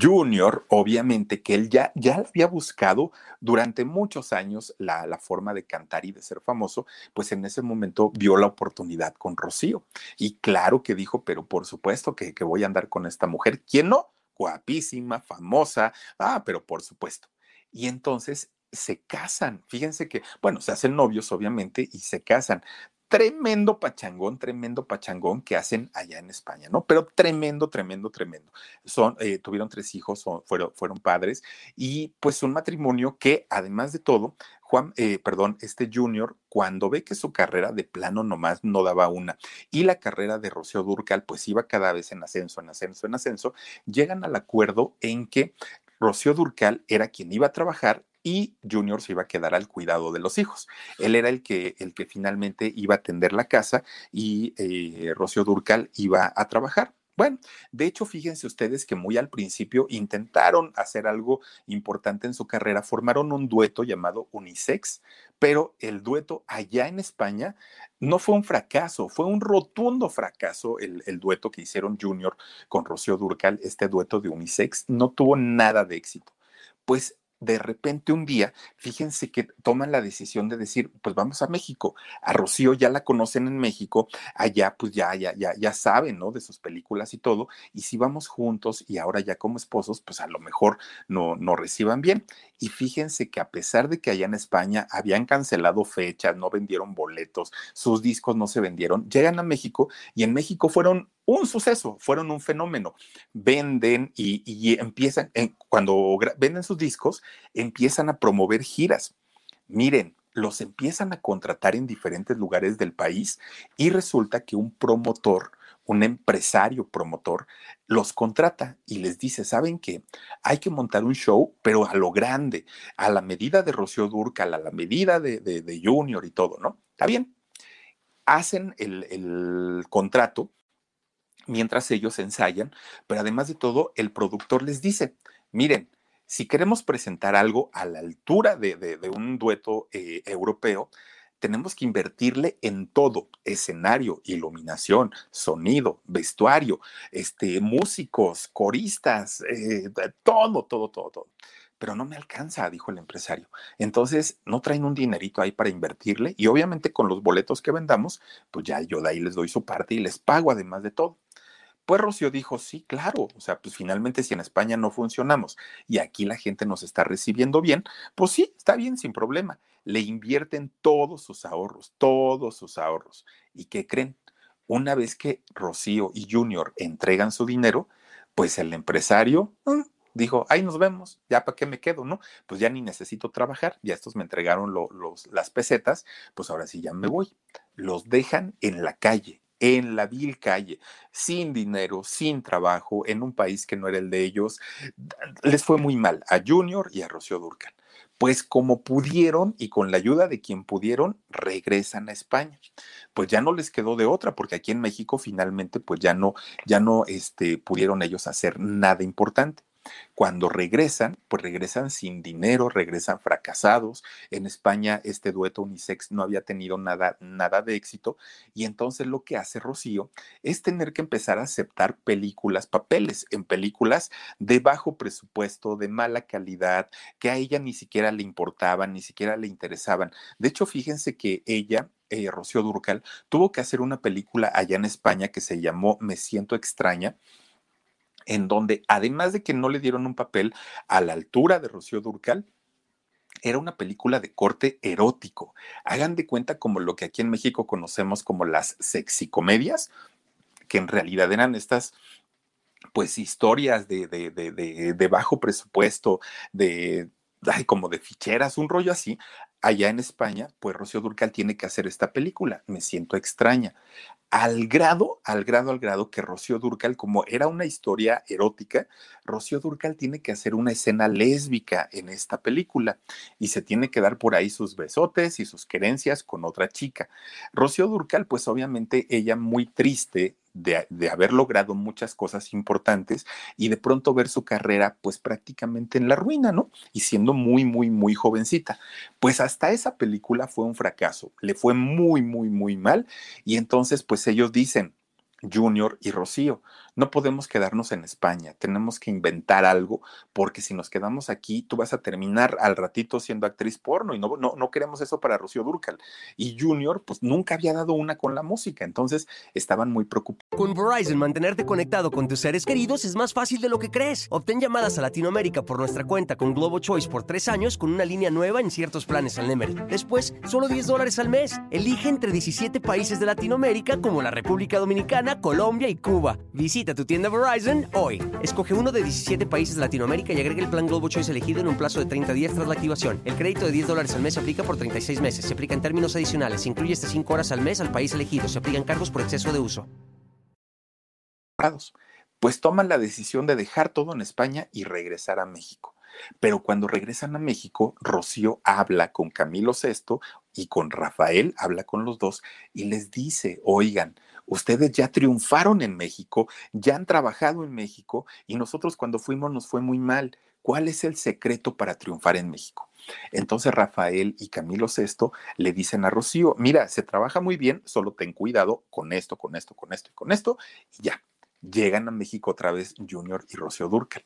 Junior, obviamente que él ya, ya había buscado durante muchos años la, la, forma de cantar y de ser famoso, pues en ese momento vio la oportunidad con Rocío. Y claro que dijo, pero por supuesto que, que voy a andar con esta mujer. ¿Quién no? Guapísima, famosa, ah, pero por supuesto. Y entonces se casan. Fíjense que, bueno, se hacen novios, obviamente, y se casan. Tremendo pachangón, tremendo pachangón que hacen allá en España, ¿no? Pero tremendo, tremendo, tremendo. Son, eh, tuvieron tres hijos, fueron, fueron padres, y pues un matrimonio que, además de todo, Juan, eh, perdón, este Junior, cuando ve que su carrera de plano nomás no daba una y la carrera de Rocío Durcal pues iba cada vez en ascenso, en ascenso, en ascenso, llegan al acuerdo en que Rocío Durcal era quien iba a trabajar y Junior se iba a quedar al cuidado de los hijos. Él era el que, el que finalmente iba a atender la casa y eh, Rocío Durcal iba a trabajar. Bueno, de hecho, fíjense ustedes que muy al principio intentaron hacer algo importante en su carrera, formaron un dueto llamado Unisex, pero el dueto allá en España no fue un fracaso, fue un rotundo fracaso el, dueto que hicieron Junior con Rocío Durcal, este dueto de Unisex, no tuvo nada de éxito. Pues de repente un día, fíjense que toman la decisión de decir, pues vamos a México. A Rocío ya la conocen en México, allá pues ya, ya, ya, ya saben, ¿no? De sus películas y todo. Y si vamos juntos y ahora ya como esposos, pues a lo mejor no, no reciban bien. Y fíjense que a pesar de que allá en España habían cancelado fechas, no vendieron boletos, sus discos no se vendieron, llegan a México y en México fueron un suceso, fueron un fenómeno. Venden y, empiezan, cuando venden sus discos, empiezan a promover giras. Miren, los empiezan a contratar en diferentes lugares del país y resulta que un promotor un empresario promotor los contrata y les dice, ¿saben qué? Hay que montar un show, pero a lo grande, a la medida de Rocío Durcal, a la medida de, Junior y todo, ¿no? Está bien. Hacen el, el contrato mientras ellos ensayan, pero además de todo, el productor les dice, miren, si queremos presentar algo a la altura de, un dueto eh, europeo, tenemos que invertirle en todo, escenario, iluminación, sonido, vestuario, este, músicos, coristas, eh, todo, todo, todo, todo. Pero no me alcanza, dijo el empresario. Entonces, no traen un dinerito ahí para invertirle y obviamente con los boletos que vendamos, pues ya yo de ahí les doy su parte y les pago además de todo. Pues Rocío dijo, sí, claro, o sea, pues finalmente si en España no funcionamos y aquí la gente nos está recibiendo bien, pues sí, está bien, sin problema le invierten todos sus ahorros, todos sus ahorros. ¿Y qué creen? Una vez que Rocío y Junior entregan su dinero, pues el empresario mm, dijo, ahí nos vemos, ya para qué me quedo, ¿no? Pues ya ni necesito trabajar, ya estos me entregaron los, las pesetas, pues ahora sí ya me voy. Los dejan en la calle, en la vil calle, sin dinero, sin trabajo, en un país que no era el de ellos. Les fue muy mal a Junior y a Rocío Durcan pues como pudieron y con la ayuda de quien pudieron, regresan a España. Pues ya no les quedó de otra, porque aquí en México finalmente pues ya no, ya no este, pudieron ellos hacer nada importante. Cuando regresan, pues regresan sin dinero, regresan fracasados. En España este dueto unisex no había tenido nada, nada de éxito y entonces lo que hace Rocío es tener que empezar a aceptar películas, papeles en películas de bajo presupuesto, de mala calidad, que a ella ni siquiera le importaban, ni siquiera le interesaban. De hecho, fíjense que ella eh, Rocío Durcal, tuvo que hacer una película allá en España que se llamó Me siento extraña, en donde además de que no le dieron un papel a la altura de Rocío Durcal, era una película de corte erótico. Hagan de cuenta como lo que aquí en México conocemos como las sexicomedias, que en realidad eran estas pues historias de, de, de, de bajo presupuesto, de ay, como de ficheras, un rollo así. Allá en España, pues Rocío Durcal tiene que hacer esta película. Me siento extraña al grado, al grado, al grado que Rocío Durcal, como era una historia erótica, Rocío Durcal tiene que hacer una escena lésbica en esta película y se tiene que dar por ahí sus besotes y sus querencias con otra chica. Rocío Durcal, pues obviamente ella muy triste de, haber logrado muchas cosas importantes y de pronto ver su carrera pues prácticamente en la ruina, ¿no? Y siendo muy, muy, muy jovencita. Pues hasta esa película fue un fracaso, le fue muy, muy, muy mal y entonces pues ellos dicen, Junior y Rocío. No podemos quedarnos en España, tenemos que inventar algo, porque si nos quedamos aquí, tú vas a terminar al ratito siendo actriz porno y no, no, no queremos eso para Rocío Durcal. Y Junior, pues nunca había dado una con la música, entonces estaban muy preocupados. Con Verizon, mantenerte conectado con tus seres queridos es más fácil de lo que crees. Obtén llamadas a Latinoamérica por nuestra cuenta con Globo Choice por tres años con una línea nueva en ciertos planes al Nemer. Después, solo 10 dólares al mes. Elige entre 17 países de Latinoamérica como la República Dominicana, Colombia y Cuba. Visita tu tienda Verizon hoy. Escoge uno de 17 países de Latinoamérica y agrega el plan Globo Choice elegido en un plazo de 30 días tras la activación. El crédito de 10 dólares al mes se aplica por 36 meses. Se aplica en términos adicionales. Se incluye hasta 5 horas al mes al país elegido. Se aplican cargos por exceso de uso. Pues toman la decisión de dejar todo en España y regresar a México. Pero cuando regresan a México, Rocío habla con Camilo VI y con Rafael, habla con los dos y les dice, oigan, ustedes ya triunfaron en México, ya han trabajado en México y nosotros cuando fuimos nos fue muy mal. ¿Cuál es el secreto para triunfar en México? Entonces Rafael y Camilo VI le dicen a Rocío, mira, se trabaja muy bien, solo ten cuidado con esto, con esto, con esto y con esto, y ya. Llegan a México otra vez Junior y Rocío Durcal.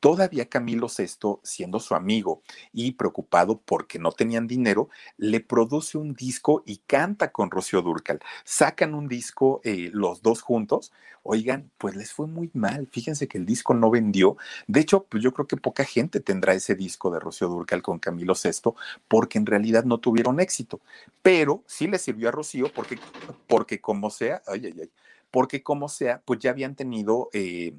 Todavía Camilo VI, siendo su amigo y preocupado porque no tenían dinero, le produce un disco y canta con Rocío Durcal. Sacan un disco eh, los dos juntos. Oigan, pues les fue muy mal. Fíjense que el disco no vendió. De hecho, pues yo creo que poca gente tendrá ese disco de Rocío Durcal con Camilo VI porque en realidad no tuvieron éxito. Pero sí le sirvió a Rocío porque, porque como sea, ay, ay, ay porque como sea, pues ya habían tenido, eh,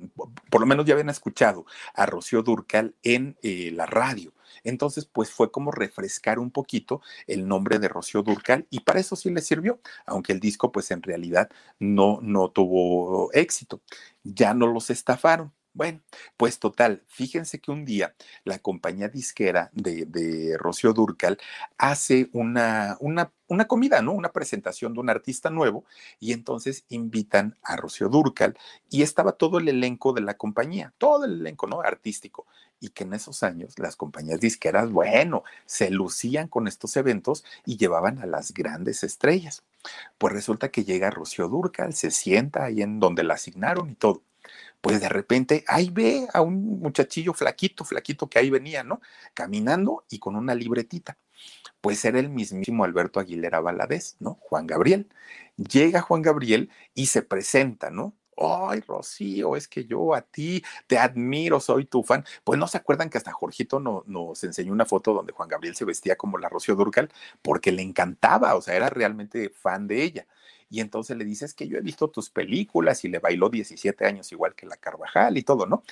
por lo menos ya habían escuchado a Rocío Durcal en eh, la radio. Entonces, pues fue como refrescar un poquito el nombre de Rocío Durcal y para eso sí le sirvió, aunque el disco pues en realidad no, no tuvo éxito. Ya no los estafaron. Bueno, pues total, fíjense que un día la compañía disquera de, de Rocío Durcal hace una, una, una, comida, ¿no? Una presentación de un artista nuevo y entonces invitan a Rocío Durcal y estaba todo el elenco de la compañía, todo el elenco, ¿no? Artístico. Y que en esos años las compañías disqueras, bueno, se lucían con estos eventos y llevaban a las grandes estrellas. Pues resulta que llega Rocío Durcal, se sienta ahí en donde la asignaron y todo pues de repente ahí ve a un muchachillo flaquito, flaquito que ahí venía, ¿no? Caminando y con una libretita. Pues era el mismísimo Alberto Aguilera Valadez, ¿no? Juan Gabriel. Llega Juan Gabriel y se presenta, ¿no? Ay, Rocío, es que yo a ti te admiro, soy tu fan. Pues no se acuerdan que hasta Jorgito no, nos enseñó una foto donde Juan Gabriel se vestía como la Rocío Durcal porque le encantaba, o sea, era realmente fan de ella y entonces le dices que yo he visto tus películas y le bailó 17 años igual que la Carvajal y todo, ¿no?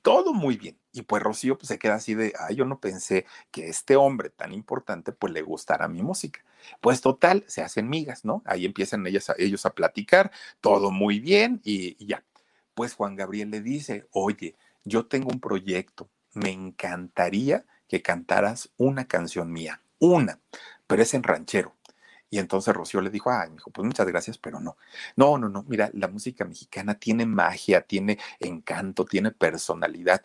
Todo muy bien. Y pues Rocío pues, se queda así de, ay, yo no pensé que este hombre tan importante pues le gustara mi música. Pues total, se hacen migas, ¿no? Ahí empiezan ellas ellos a platicar, todo muy bien y, y ya. Pues Juan Gabriel le dice, oye, yo tengo un proyecto, me encantaría que cantaras una canción mía, una, pero es en ranchero. Y entonces Rocío le dijo, ay, hijo, pues muchas gracias, pero no. No, no, no, mira, la música mexicana tiene magia, tiene encanto, tiene personalidad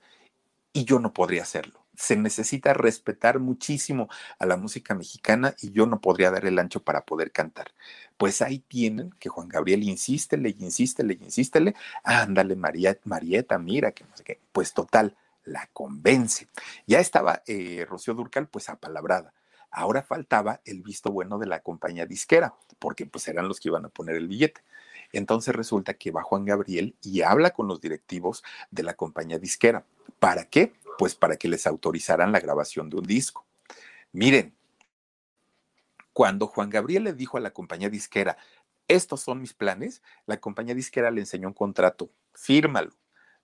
y yo no podría hacerlo. Se necesita respetar muchísimo a la música mexicana y yo no podría dar el ancho para poder cantar. Pues ahí tienen que Juan Gabriel insístele, insístele, insístele. Ándale, María, Marieta, mira, que no sé qué. Pues total, la convence. Ya estaba eh, Rocío Durcal, pues apalabrada Ahora faltaba el visto bueno de la compañía disquera, porque pues eran los que iban a poner el billete. Entonces resulta que va Juan Gabriel y habla con los directivos de la compañía disquera. ¿Para qué? Pues para que les autorizaran la grabación de un disco. Miren, cuando Juan Gabriel le dijo a la compañía disquera, estos son mis planes, la compañía disquera le enseñó un contrato, fírmalo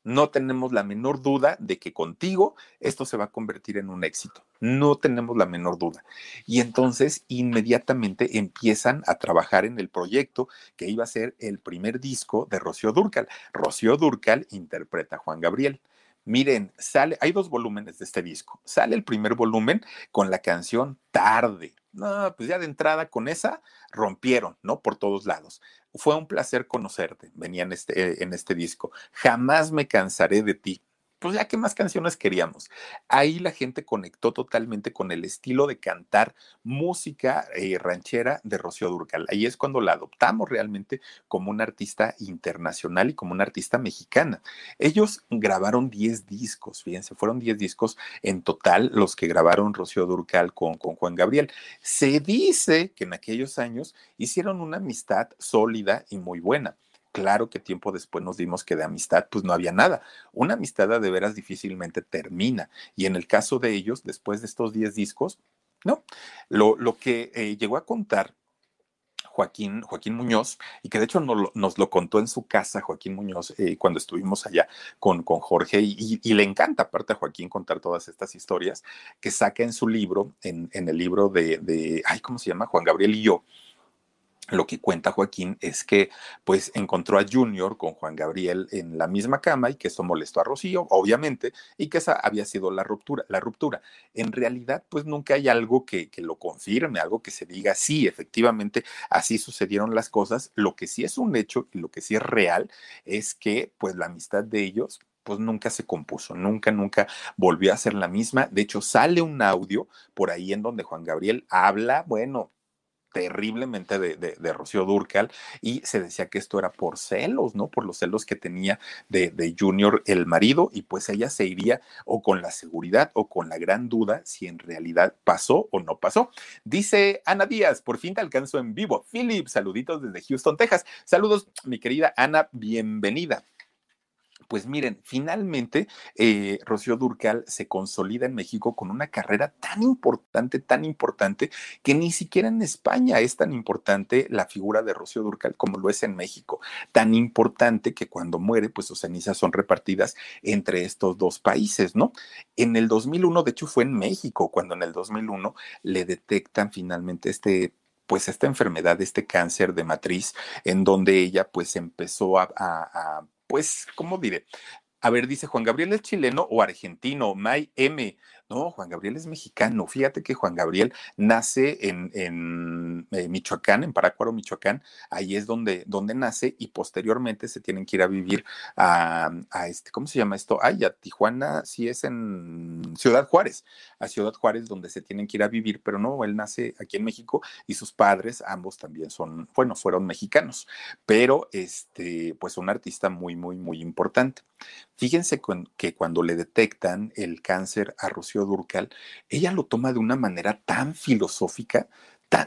no tenemos la menor duda de que contigo esto se va a convertir en un éxito. No tenemos la menor duda. Y entonces inmediatamente empiezan a trabajar en el proyecto que iba a ser el primer disco de Rocío Durcal. Rocío Durcal interpreta a Juan Gabriel. Miren, sale, hay dos volúmenes de este disco. Sale el primer volumen con la canción Tarde. No, pues ya de entrada con esa rompieron, ¿no? Por todos lados. Fue un placer conocerte, venía en este, en este disco. Jamás me cansaré de ti pues ya qué más canciones queríamos. Ahí la gente conectó totalmente con el estilo de cantar música eh, ranchera de Rocío Durcal. Ahí es cuando la adoptamos realmente como una artista internacional y como una artista mexicana. Ellos grabaron 10 discos, fíjense, fueron 10 discos en total los que grabaron Rocío Durcal con, con Juan Gabriel. Se dice que en aquellos años hicieron una amistad sólida y muy buena. Claro que tiempo después nos dimos que de amistad pues no había nada. Una amistad de veras difícilmente termina. Y en el caso de ellos, después de estos 10 discos, no. Lo, lo que eh, llegó a contar Joaquín, Joaquín Muñoz, y que de hecho nos, lo contó en su casa Joaquín Muñoz eh, cuando estuvimos allá con, con Jorge, y, le encanta aparte a Joaquín contar todas estas historias que saca en su libro, en, en el libro de, de, ay, ¿cómo se llama? Juan Gabriel y yo, lo que cuenta Joaquín es que pues encontró a Junior con Juan Gabriel en la misma cama y que eso molestó a Rocío, obviamente, y que esa había sido la ruptura. La ruptura. En realidad, pues nunca hay algo que, que lo confirme, algo que se diga, sí, efectivamente, así sucedieron las cosas. Lo que sí es un hecho y lo que sí es real es que pues la amistad de ellos pues nunca se compuso, nunca, nunca volvió a ser la misma. De hecho, sale un audio por ahí en donde Juan Gabriel habla, bueno, terriblemente de, de, Rocío Durcal y se decía que esto era por celos, ¿no? Por los celos que tenía de, de, Junior el marido y pues ella se iría o con la seguridad o con la gran duda si en realidad pasó o no pasó. Dice Ana Díaz, por fin te alcanzo en vivo. Philip, saluditos desde Houston, Texas. Saludos, mi querida Ana, bienvenida. Pues miren, finalmente eh, Rocío Durcal se consolida en México con una carrera tan importante, tan importante, que ni siquiera en España es tan importante la figura de Rocío Durcal como lo es en México. Tan importante que cuando muere, pues sus cenizas son repartidas entre estos dos países, ¿no? En el 2001, de hecho, fue en México cuando en el 2001 le detectan finalmente este pues esta enfermedad, este cáncer de matriz, en donde ella pues empezó a, a pues, ¿cómo diré? A ver, dice Juan Gabriel es chileno o argentino, May M. No, Juan Gabriel es mexicano. Fíjate que Juan Gabriel nace en, en eh, Michoacán, en Parácuaro, Michoacán. Ahí es donde, donde nace y posteriormente se tienen que ir a vivir a, a, este, ¿cómo se llama esto? Ay, a Tijuana, sí es en Ciudad Juárez, a Ciudad Juárez donde se tienen que ir a vivir, pero no, él nace aquí en México y sus padres, ambos también son, bueno, fueron mexicanos, pero este, pues un artista muy, muy, muy importante. Fíjense que cuando le detectan el cáncer a Rocío Durcal, ella lo toma de una manera tan filosófica,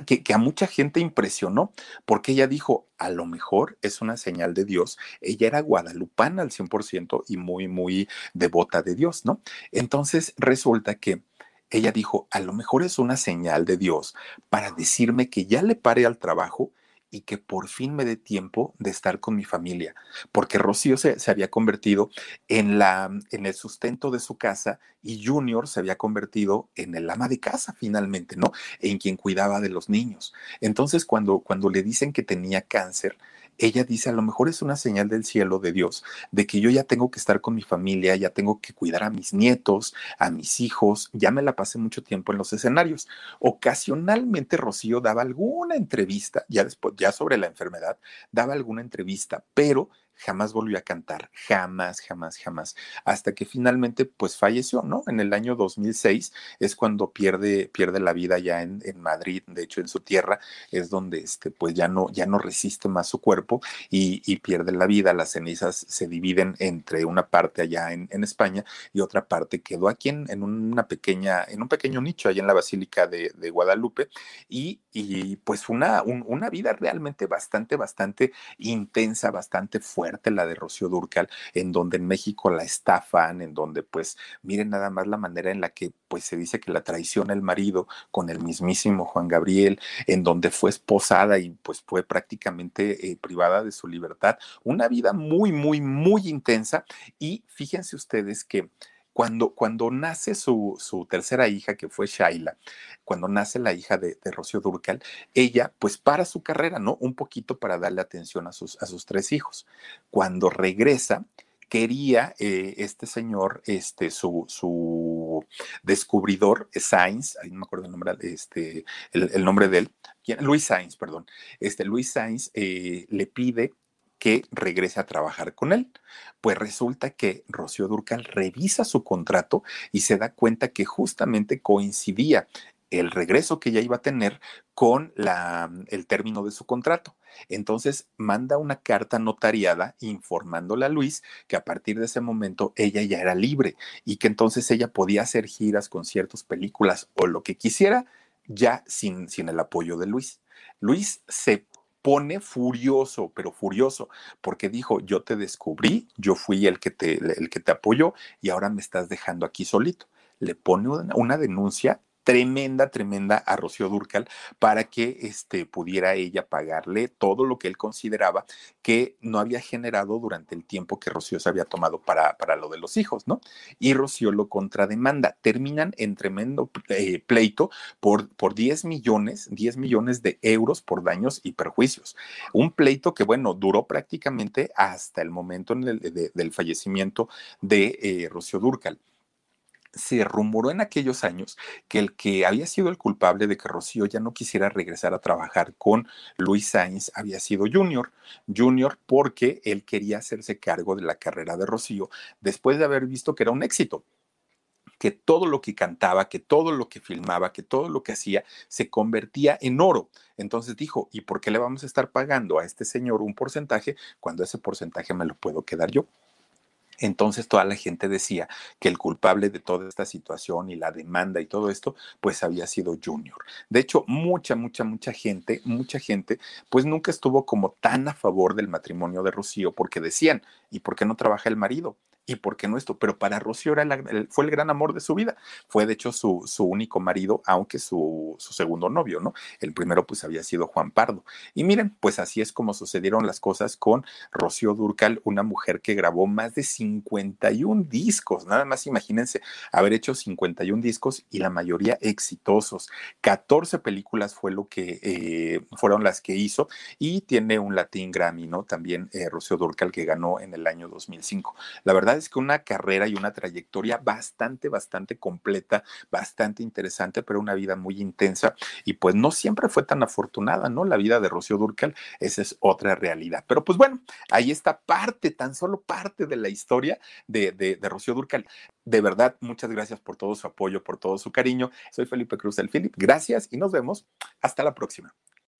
que, que, a mucha gente impresionó, porque ella dijo, a lo mejor es una señal de Dios. Ella era guadalupana al 100% y muy, muy devota de Dios, ¿no? Entonces resulta que ella dijo, a lo mejor es una señal de Dios para decirme que ya le pare al trabajo y que por fin me dé tiempo de estar con mi familia, porque Rocío se, se, había convertido en, la, en el sustento de su casa y Junior se había convertido en el ama de casa finalmente, ¿no? En quien cuidaba de los niños. Entonces, cuando, cuando le dicen que tenía cáncer, ella dice, a lo mejor es una señal del cielo de Dios, de que yo ya tengo que estar con mi familia, ya tengo que cuidar a mis nietos, a mis hijos, ya me la pasé mucho tiempo en los escenarios. Ocasionalmente Rocío daba alguna entrevista, ya después, ya sobre la enfermedad, daba alguna entrevista, pero jamás volvió a cantar, jamás, jamás, jamás, hasta que finalmente pues falleció, ¿no? En el año 2006 es cuando pierde, pierde la vida ya en, en Madrid, de hecho en su tierra es donde este, pues ya no, ya no resiste más su cuerpo y, y pierde la vida, las cenizas se dividen entre una parte allá en, en España y otra parte quedó aquí en, en, una pequeña, en un pequeño nicho allá en la Basílica de, de Guadalupe y, y pues una, un, una vida realmente bastante, bastante intensa, bastante fuerte la de Rocío Durcal, en donde en México la estafan, en donde pues miren nada más la manera en la que pues se dice que la traiciona el marido con el mismísimo Juan Gabriel, en donde fue esposada y pues fue prácticamente eh, privada de su libertad. Una vida muy, muy, muy intensa y fíjense ustedes que cuando, cuando nace su, su, tercera hija, que fue Shaila, cuando nace la hija de, de, Rocío Durcal, ella pues para su carrera, ¿no? Un poquito para darle atención a sus, a sus tres hijos. Cuando regresa, quería eh, este señor, este, su, su descubridor, Sainz, ahí no me acuerdo el nombre, este, el, nombre de él, Luis Sainz, perdón, este Luis Sainz eh, le pide que regrese a trabajar con él. Pues resulta que Rocío Durcal revisa su contrato y se da cuenta que justamente coincidía el regreso que ella iba a tener con la, el término de su contrato. Entonces manda una carta notariada informándole a Luis que a partir de ese momento ella ya era libre y que entonces ella podía hacer giras, conciertos, películas o lo que quisiera ya sin, sin el apoyo de Luis. Luis se pone furioso, pero furioso, porque dijo, yo te descubrí, yo fui el que te, el que te apoyó y ahora me estás dejando aquí solito. Le pone una, una denuncia tremenda, tremenda a Rocío Durcal para que este, pudiera ella pagarle todo lo que él consideraba que no había generado durante el tiempo que Rocío se había tomado para, para lo de los hijos, ¿no? Y Rocío lo contrademanda. Terminan en tremendo eh, pleito por, por 10 millones, 10 millones de euros por daños y perjuicios. Un pleito que, bueno, duró prácticamente hasta el momento el, de, del fallecimiento de eh, Rocío Durcal se rumoró en aquellos años que el que había sido el culpable de que Rocío ya no quisiera regresar a trabajar con Luis Sainz había sido Junior. Junior porque él quería hacerse cargo de la carrera de Rocío después de haber visto que era un éxito que todo lo que cantaba, que todo lo que filmaba, que todo lo que hacía se convertía en oro. Entonces dijo, ¿y por qué le vamos a estar pagando a este señor un porcentaje cuando ese porcentaje me lo puedo quedar yo? Entonces toda la gente decía que el culpable de toda esta situación y la demanda y todo esto, pues había sido Junior. De hecho, mucha, mucha, mucha gente, mucha gente, pues nunca estuvo como tan a favor del matrimonio de Rocío porque decían, ¿y por qué no trabaja el marido? ¿Y por qué no esto? Pero para Rocío era fue el gran amor de su vida. Fue de hecho su, su único marido, aunque su, su, segundo novio, ¿no? El primero pues había sido Juan Pardo. Y miren, pues así es como sucedieron las cosas con Rocío Durcal, una mujer que grabó más de 51 discos. Nada más imagínense haber hecho 51 discos y la mayoría exitosos. 14 películas fue lo que eh, fueron las que hizo y tiene un Latin Grammy, ¿no? También eh, Rocío Durcal que ganó en el año 2005. La verdad es que una carrera y una trayectoria bastante, bastante completa, bastante interesante, pero una vida muy intensa y pues no siempre fue tan afortunada, ¿no? La vida de Rocío Durcal, esa es otra realidad. Pero pues bueno, ahí está parte, tan solo parte de la historia de, de, de Rocío Durcal. De verdad, muchas gracias por todo su apoyo, por todo su cariño. Soy Felipe Cruz del Philip. Gracias y nos vemos. Hasta la próxima.